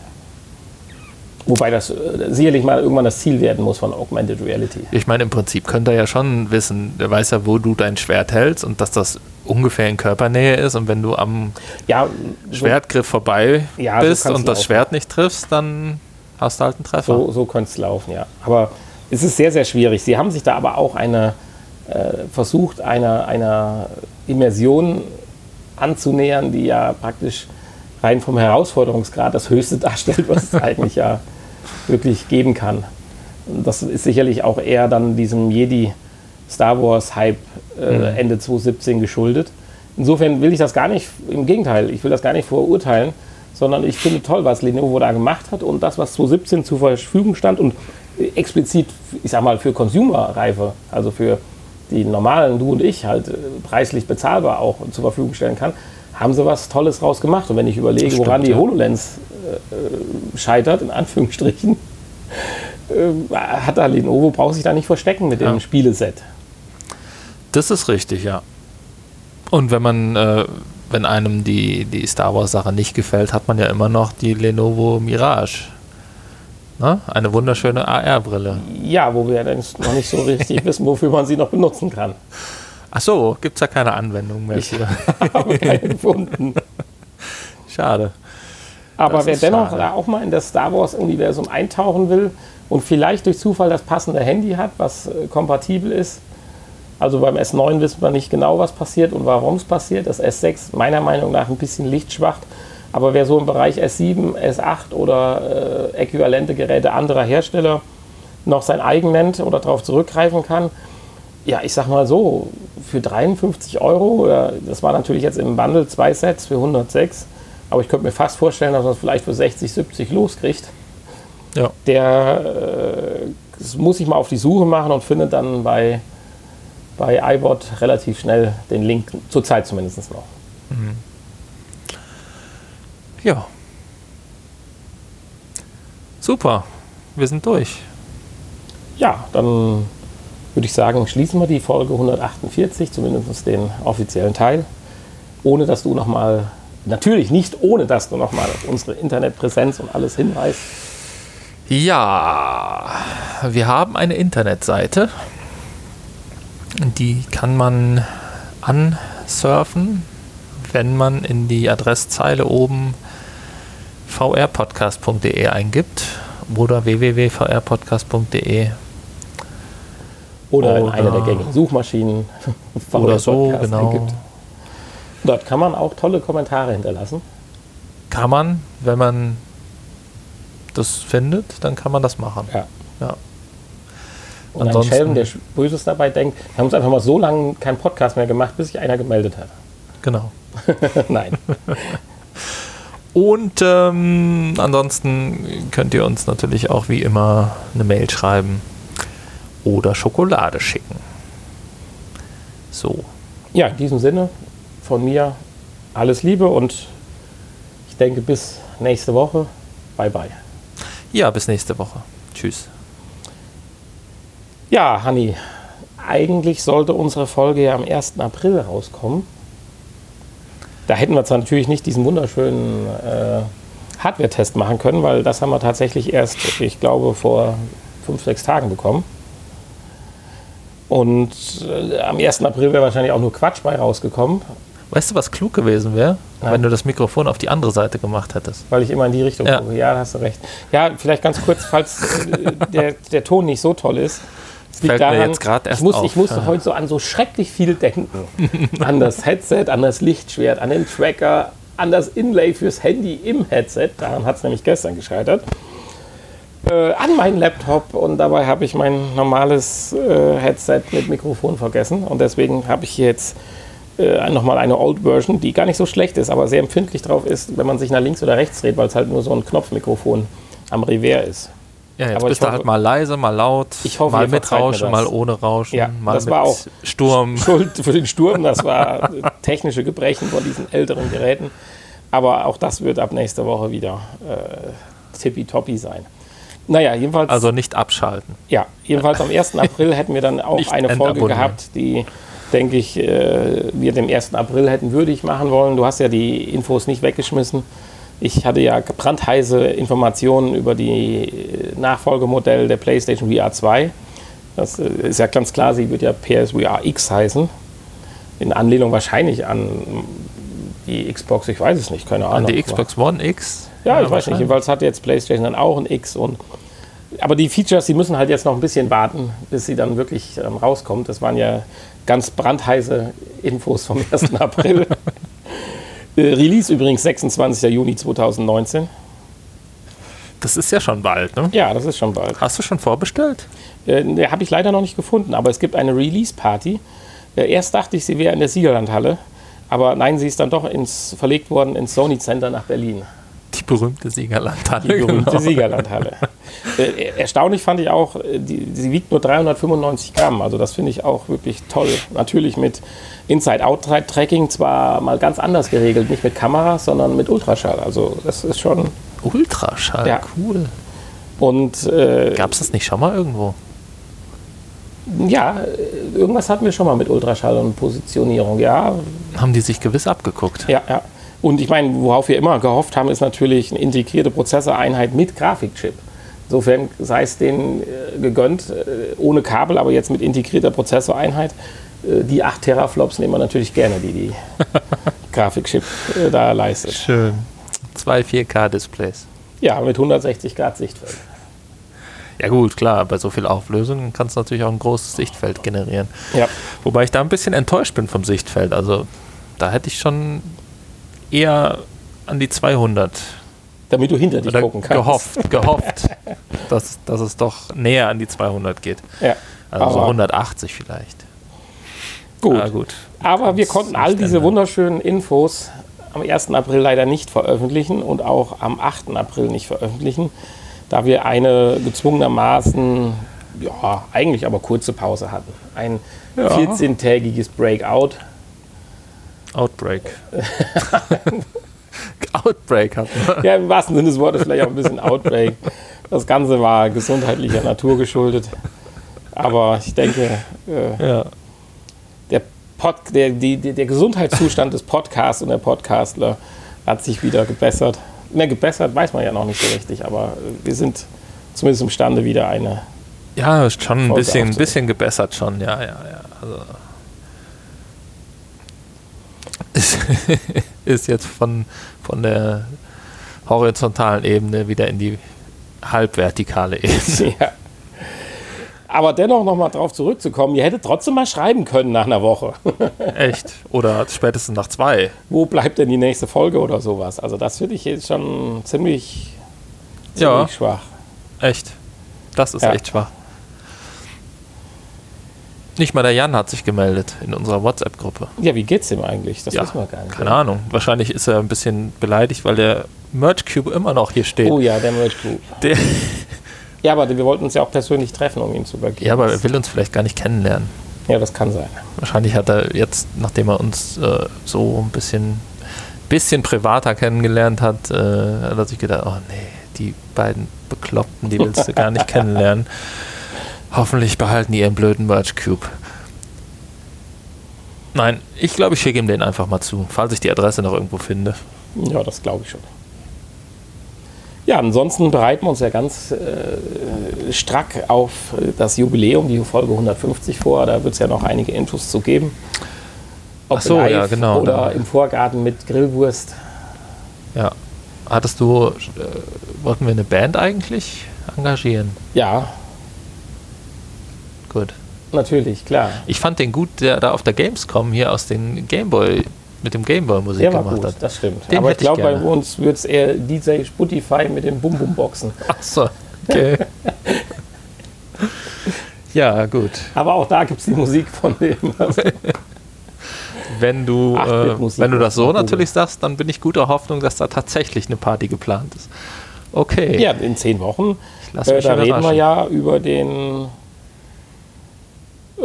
Wobei das äh, sicherlich mal irgendwann das Ziel werden muss von Augmented Reality. Ich meine, im Prinzip könnte er ja schon wissen, der weiß ja, wo du dein Schwert hältst und dass das ungefähr in Körpernähe ist. Und wenn du am Ja, Schwertgriff vorbei Ja, so bist kann's und das laufen. Schwert nicht triffst, dann hast du halt einen Treffer. so, so könnte es laufen, ja. Aber es ist sehr, sehr schwierig. Sie haben sich da aber auch eine, versucht, einer, einer Immersion anzunähern, die ja praktisch rein vom Herausforderungsgrad das Höchste darstellt, was es eigentlich ja wirklich geben kann. Und das ist sicherlich auch eher dann diesem Jedi Star Wars Hype äh, Ende 2017 geschuldet. Insofern will ich das gar nicht, im Gegenteil, ich will das gar nicht verurteilen, sondern ich finde toll, was Lenovo da gemacht hat und das, was 2017 zur Verfügung stand und äh, explizit, ich sag mal, für Consumer-Reife, also für die normalen, du und ich, halt äh, preislich bezahlbar auch zur Verfügung stellen kann, haben sie was Tolles raus gemacht. Und wenn ich überlege, stimmt, woran die ja. HoloLens äh, scheitert, in Anführungsstrichen, äh, hat da Lenovo, braucht sich da nicht verstecken mit dem Ja. Spieleset. Das ist richtig, ja. Und wenn man, äh, wenn einem die, die Star Wars-Sache nicht gefällt, hat man ja immer noch die Lenovo Mirage. Ne? Eine wunderschöne AR-Brille. Ja, wo wir dann noch nicht so richtig wissen, wofür man sie noch benutzen kann. Ach so, gibt es ja keine Anwendung mehr Ich- für. Habe keine gefunden. Schade. Aber Das wer dennoch schade. da auch mal in das Star Wars-Universum eintauchen will und vielleicht durch Zufall das passende Handy hat, was äh, kompatibel ist, also beim S9 wissen wir nicht genau, was passiert und warum es passiert. Das S6 meiner Meinung nach ein bisschen lichtschwach. Aber wer so im Bereich S7, S8 oder äh, äquivalente Geräte anderer Hersteller noch sein eigen nennt oder darauf zurückgreifen kann, ja, ich sag mal so, für 53 Euro, oder das war natürlich jetzt im Bundle zwei Sets für 106, aber ich könnte mir fast vorstellen, dass man es vielleicht für 60, 70 loskriegt. Ja. Der äh, muss ich mal auf die Suche machen und findet dann bei, bei iBot relativ schnell den Link, zurzeit zumindest noch. Ja. Super. Wir sind durch. Ja, dann würde ich sagen, schließen wir die Folge 148, zumindest den offiziellen Teil, ohne dass du nochmal, natürlich nicht ohne dass du nochmal auf unsere Internetpräsenz und alles hinweist. Ja, wir haben eine Internetseite. Die kann man ansurfen, wenn man in die Adresszeile oben vrpodcast.de eingibt oder www.vrpodcast.de oder, oder in einer der gängigen Suchmaschinen oder so, genau. Eingibt. Dort kann man auch tolle Kommentare hinterlassen. Kann man, wenn man das findet, dann kann man das machen. Ja. ja. Und ein Schelm, der Böses dabei denkt, wir haben uns einfach mal so lange keinen Podcast mehr gemacht, bis sich einer gemeldet hat. Genau. Nein. Und ähm, ansonsten könnt ihr uns natürlich auch wie immer eine Mail schreiben oder Schokolade schicken. So. Ja, in diesem Sinne von mir alles Liebe und ich denke bis nächste Woche. Bye bye. Ja, bis nächste Woche. Tschüss. Ja, Hanni, eigentlich sollte unsere Folge ja am 1. April rauskommen. Da hätten wir zwar natürlich nicht diesen wunderschönen äh, Hardware-Test machen können, weil das haben wir tatsächlich erst, ich glaube, vor fünf, sechs Tagen bekommen. Und äh, am 1. April wäre wahrscheinlich auch nur Quatsch bei rausgekommen. Weißt du, was klug gewesen wäre, wenn du das Mikrofon auf die andere Seite gemacht hättest? Weil ich immer in die Richtung ja. gucke. Ja, da hast du recht. Ja, vielleicht ganz kurz, falls äh, der, der Ton nicht so toll ist. Es liegt daran, jetzt erst ich, muss, auf. ich musste heute so an so schrecklich viel denken. an das Headset, an das Lichtschwert, an den Tracker, an das Inlay fürs Handy im Headset. Daran hat es nämlich gestern gescheitert. Äh, an meinen Laptop und dabei habe ich mein normales äh, Headset mit Mikrofon vergessen. Und deswegen habe ich jetzt äh, nochmal eine Old Version, die gar nicht so schlecht ist, aber sehr empfindlich drauf ist, wenn man sich nach links oder rechts dreht, weil es halt nur so ein Knopfmikrofon am Revers ist. Ja, jetzt aber bist du halt mal leise, mal laut, hoffe, mal mit Rauschen, mal ohne Rauschen, ja, mal das war auch Sturm. Schuld für den Sturm, das war technische Gebrechen von diesen älteren Geräten. Aber auch das wird ab nächster Woche wieder äh, tippitoppi sein. Naja, jedenfalls. Also nicht abschalten. Ja, jedenfalls am 1. April hätten wir dann auch eine Folge gehabt, die, denke ich, äh, wir dem 1. April hätten würdig machen wollen. Du hast ja die Infos nicht weggeschmissen. Ich hatte ja brandheiße Informationen über die Nachfolgemodell der PlayStation VR 2. Das äh, ist ja ganz klar, sie wird ja PSVR X heißen. In Anlehnung wahrscheinlich an die Xbox, ich weiß es nicht, keine Ahnung. An die Xbox One X? Ja, ich weiß nicht. Jedenfalls hat jetzt PlayStation dann auch ein X und aber die Features, die müssen halt jetzt noch ein bisschen warten, bis sie dann wirklich ähm, rauskommt. Das waren ja ganz brandheiße Infos vom 1. April. Äh, Release übrigens 26. Juni 2019. Das ist ja schon bald, ne? Ja, das ist schon bald. Hast du schon vorbestellt? Äh, ne, Habe ich leider noch nicht gefunden, aber es gibt eine Release-Party. Äh, erst dachte ich, sie wäre in der Siegerlandhalle, aber nein, sie ist dann doch ins, verlegt worden ins Sony Center nach Berlin. Die berühmte Siegerlandhalle. Die berühmte genau. Siegerlandhalle. äh, erstaunlich fand ich auch, äh, die, sie wiegt nur 395 Gramm. Also das finde ich auch wirklich toll. Natürlich mit Inside-Out-Tracking zwar mal ganz anders geregelt, nicht mit Kameras, sondern mit Ultraschall. Also das ist schon... Ultraschall, ja. cool. Und äh, gab es das nicht schon mal irgendwo? Ja, irgendwas hatten wir schon mal mit Ultraschall und Positionierung, ja. Haben die sich gewiss abgeguckt? Ja, ja. Und ich meine, worauf wir immer gehofft haben, ist natürlich eine integrierte Prozessoreinheit mit Grafikchip. Insofern sei es denen äh, gegönnt, äh, ohne Kabel, aber jetzt mit integrierter Prozessoreinheit. Äh, die 8 Teraflops nehmen wir natürlich gerne, die die Grafikchip da leistet. Schön. Zwei 4K-Displays. Ja, mit 160 Grad Sichtfeld. Ja gut, klar, bei so viel Auflösung kannst du natürlich auch ein großes Sichtfeld generieren. Ja. Wobei ich da ein bisschen enttäuscht bin vom Sichtfeld. Also da hätte ich schon eher an die 200. Damit du hinter dich Oder gucken kannst. Gehofft, gehofft dass, dass es doch näher an die 200 geht. Ja. Also so 180 vielleicht. Gut. Ah, gut. Aber wir konnten all diese wunderschönen Infos am 1. April leider nicht veröffentlichen und auch am 8. April nicht veröffentlichen, da wir eine gezwungenermaßen, ja, eigentlich aber kurze Pause hatten. Ein ja. 14-tägiges Breakout Outbreak. Outbreak hatten wir. Ja, im wahrsten Sinne des Wortes vielleicht auch ein bisschen Outbreak. Das Ganze war gesundheitlicher Natur geschuldet. Aber ich denke, äh, ja. der, Pod, der, die, der Gesundheitszustand des Podcasts und der Podcastler hat sich wieder gebessert. Ne, gebessert weiß man ja noch nicht so richtig, aber wir sind zumindest imstande, wieder eine. Ja, schon ein bisschen, bisschen gebessert schon, ja, ja, ja. Also ist, ist jetzt von, von der horizontalen Ebene wieder in die halbvertikale Ebene. Ja. Aber dennoch nochmal drauf zurückzukommen, ihr hättet trotzdem mal schreiben können nach einer Woche. Echt? Oder spätestens nach zwei. Wo bleibt denn die nächste Folge oder sowas? Also das finde ich jetzt schon ziemlich, ziemlich Ja. schwach. Echt. Das ist Ja. echt schwach. Nicht mal der Jan hat sich gemeldet in unserer WhatsApp-Gruppe. Ja, wie geht's ihm eigentlich? Das Ja, wissen wir gar nicht. Keine Ahnung. Wahrscheinlich ist er ein bisschen beleidigt, weil der Merch Cube immer noch hier steht. Oh ja, der Merch Group. Der, Ja, aber wir wollten uns ja auch persönlich treffen, um ihn zu übergeben. ja, aber er will uns vielleicht gar nicht kennenlernen. Ja, das kann sein. Wahrscheinlich hat er jetzt, nachdem er uns äh, so ein bisschen, bisschen privater kennengelernt hat, äh, hat er sich gedacht, oh nee, die beiden Bekloppten, die willst du gar nicht kennenlernen. Hoffentlich behalten die ihren blöden Merch Cube. Nein, ich glaube, ich schicke ihm den einfach mal zu, falls ich die Adresse noch irgendwo finde. Ja, das glaube ich schon. Ja, ansonsten bereiten wir uns ja ganz äh, strack auf das Jubiläum, die Folge 150 vor. Da wird es ja noch einige Infos zu geben. Ob Ach so, live ja, genau. Oder im Vorgarten mit Grillwurst. Ja. Hattest du, äh, wollten wir eine Band eigentlich engagieren? Ja, Gut. natürlich, klar. Ich fand den gut, der da auf der Gamescom hier aus den Gameboy, mit dem Gameboy Musik Der war gemacht gut, hat. das stimmt. Den Aber ich ich glaube, bei uns wird es eher DJ Spotify mit den Bum-Bum-Boxen. Ach so, okay. ja, gut. Aber auch da gibt es die Musik von dem. Also, Wenn du, äh, 8-Bit-Musik wenn du das so natürlich sagst, dann bin ich guter Hoffnung, dass da tatsächlich eine Party geplant ist. Okay. ja, in zehn Wochen. lass Äh, mich da reden wir ja über den. Äh,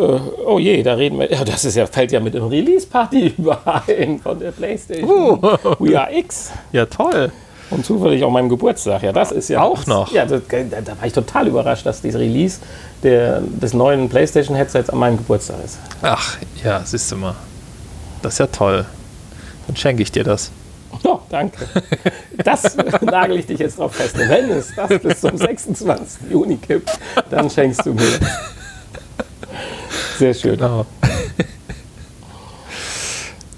oh je, da reden wir. Ja, das ist ja, fällt ja mit dem Release-Party überein von der PlayStation. Uh. We are X. Ja, toll. Und zufällig auch meinem Geburtstag. Ja, das ist ja. Auch das, noch? Ja, das, da, da war ich total überrascht, dass dieses Release der, des neuen PlayStation-Headsets an meinem Geburtstag ist. Ach, ja, siehst du mal. Das ist ja toll. Dann schenke ich dir das. Oh, danke. Das nagel ich dich jetzt drauf fest. Wenn es das bis zum 26. Juni gibt, dann schenkst du mir. Sehr schön. Genau.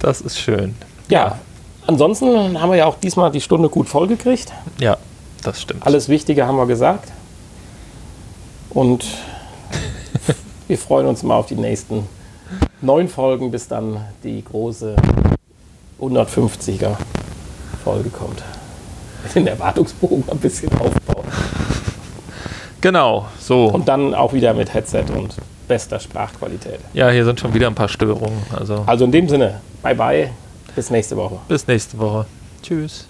Das ist schön. Ja, ansonsten haben wir ja auch diesmal die Stunde gut vollgekriegt. Ja, das stimmt. Alles Wichtige haben wir gesagt. Und wir freuen uns mal auf die nächsten neun Folgen, bis dann die große 150er Folge kommt. Den Erwartungsbogen ein bisschen aufbauen. Genau, so. Und dann auch wieder mit Headset und bester Sprachqualität. Ja, hier sind schon wieder ein paar Störungen. Also, also in dem Sinne, bye bye, bis nächste Woche. Bis nächste Woche. Tschüss.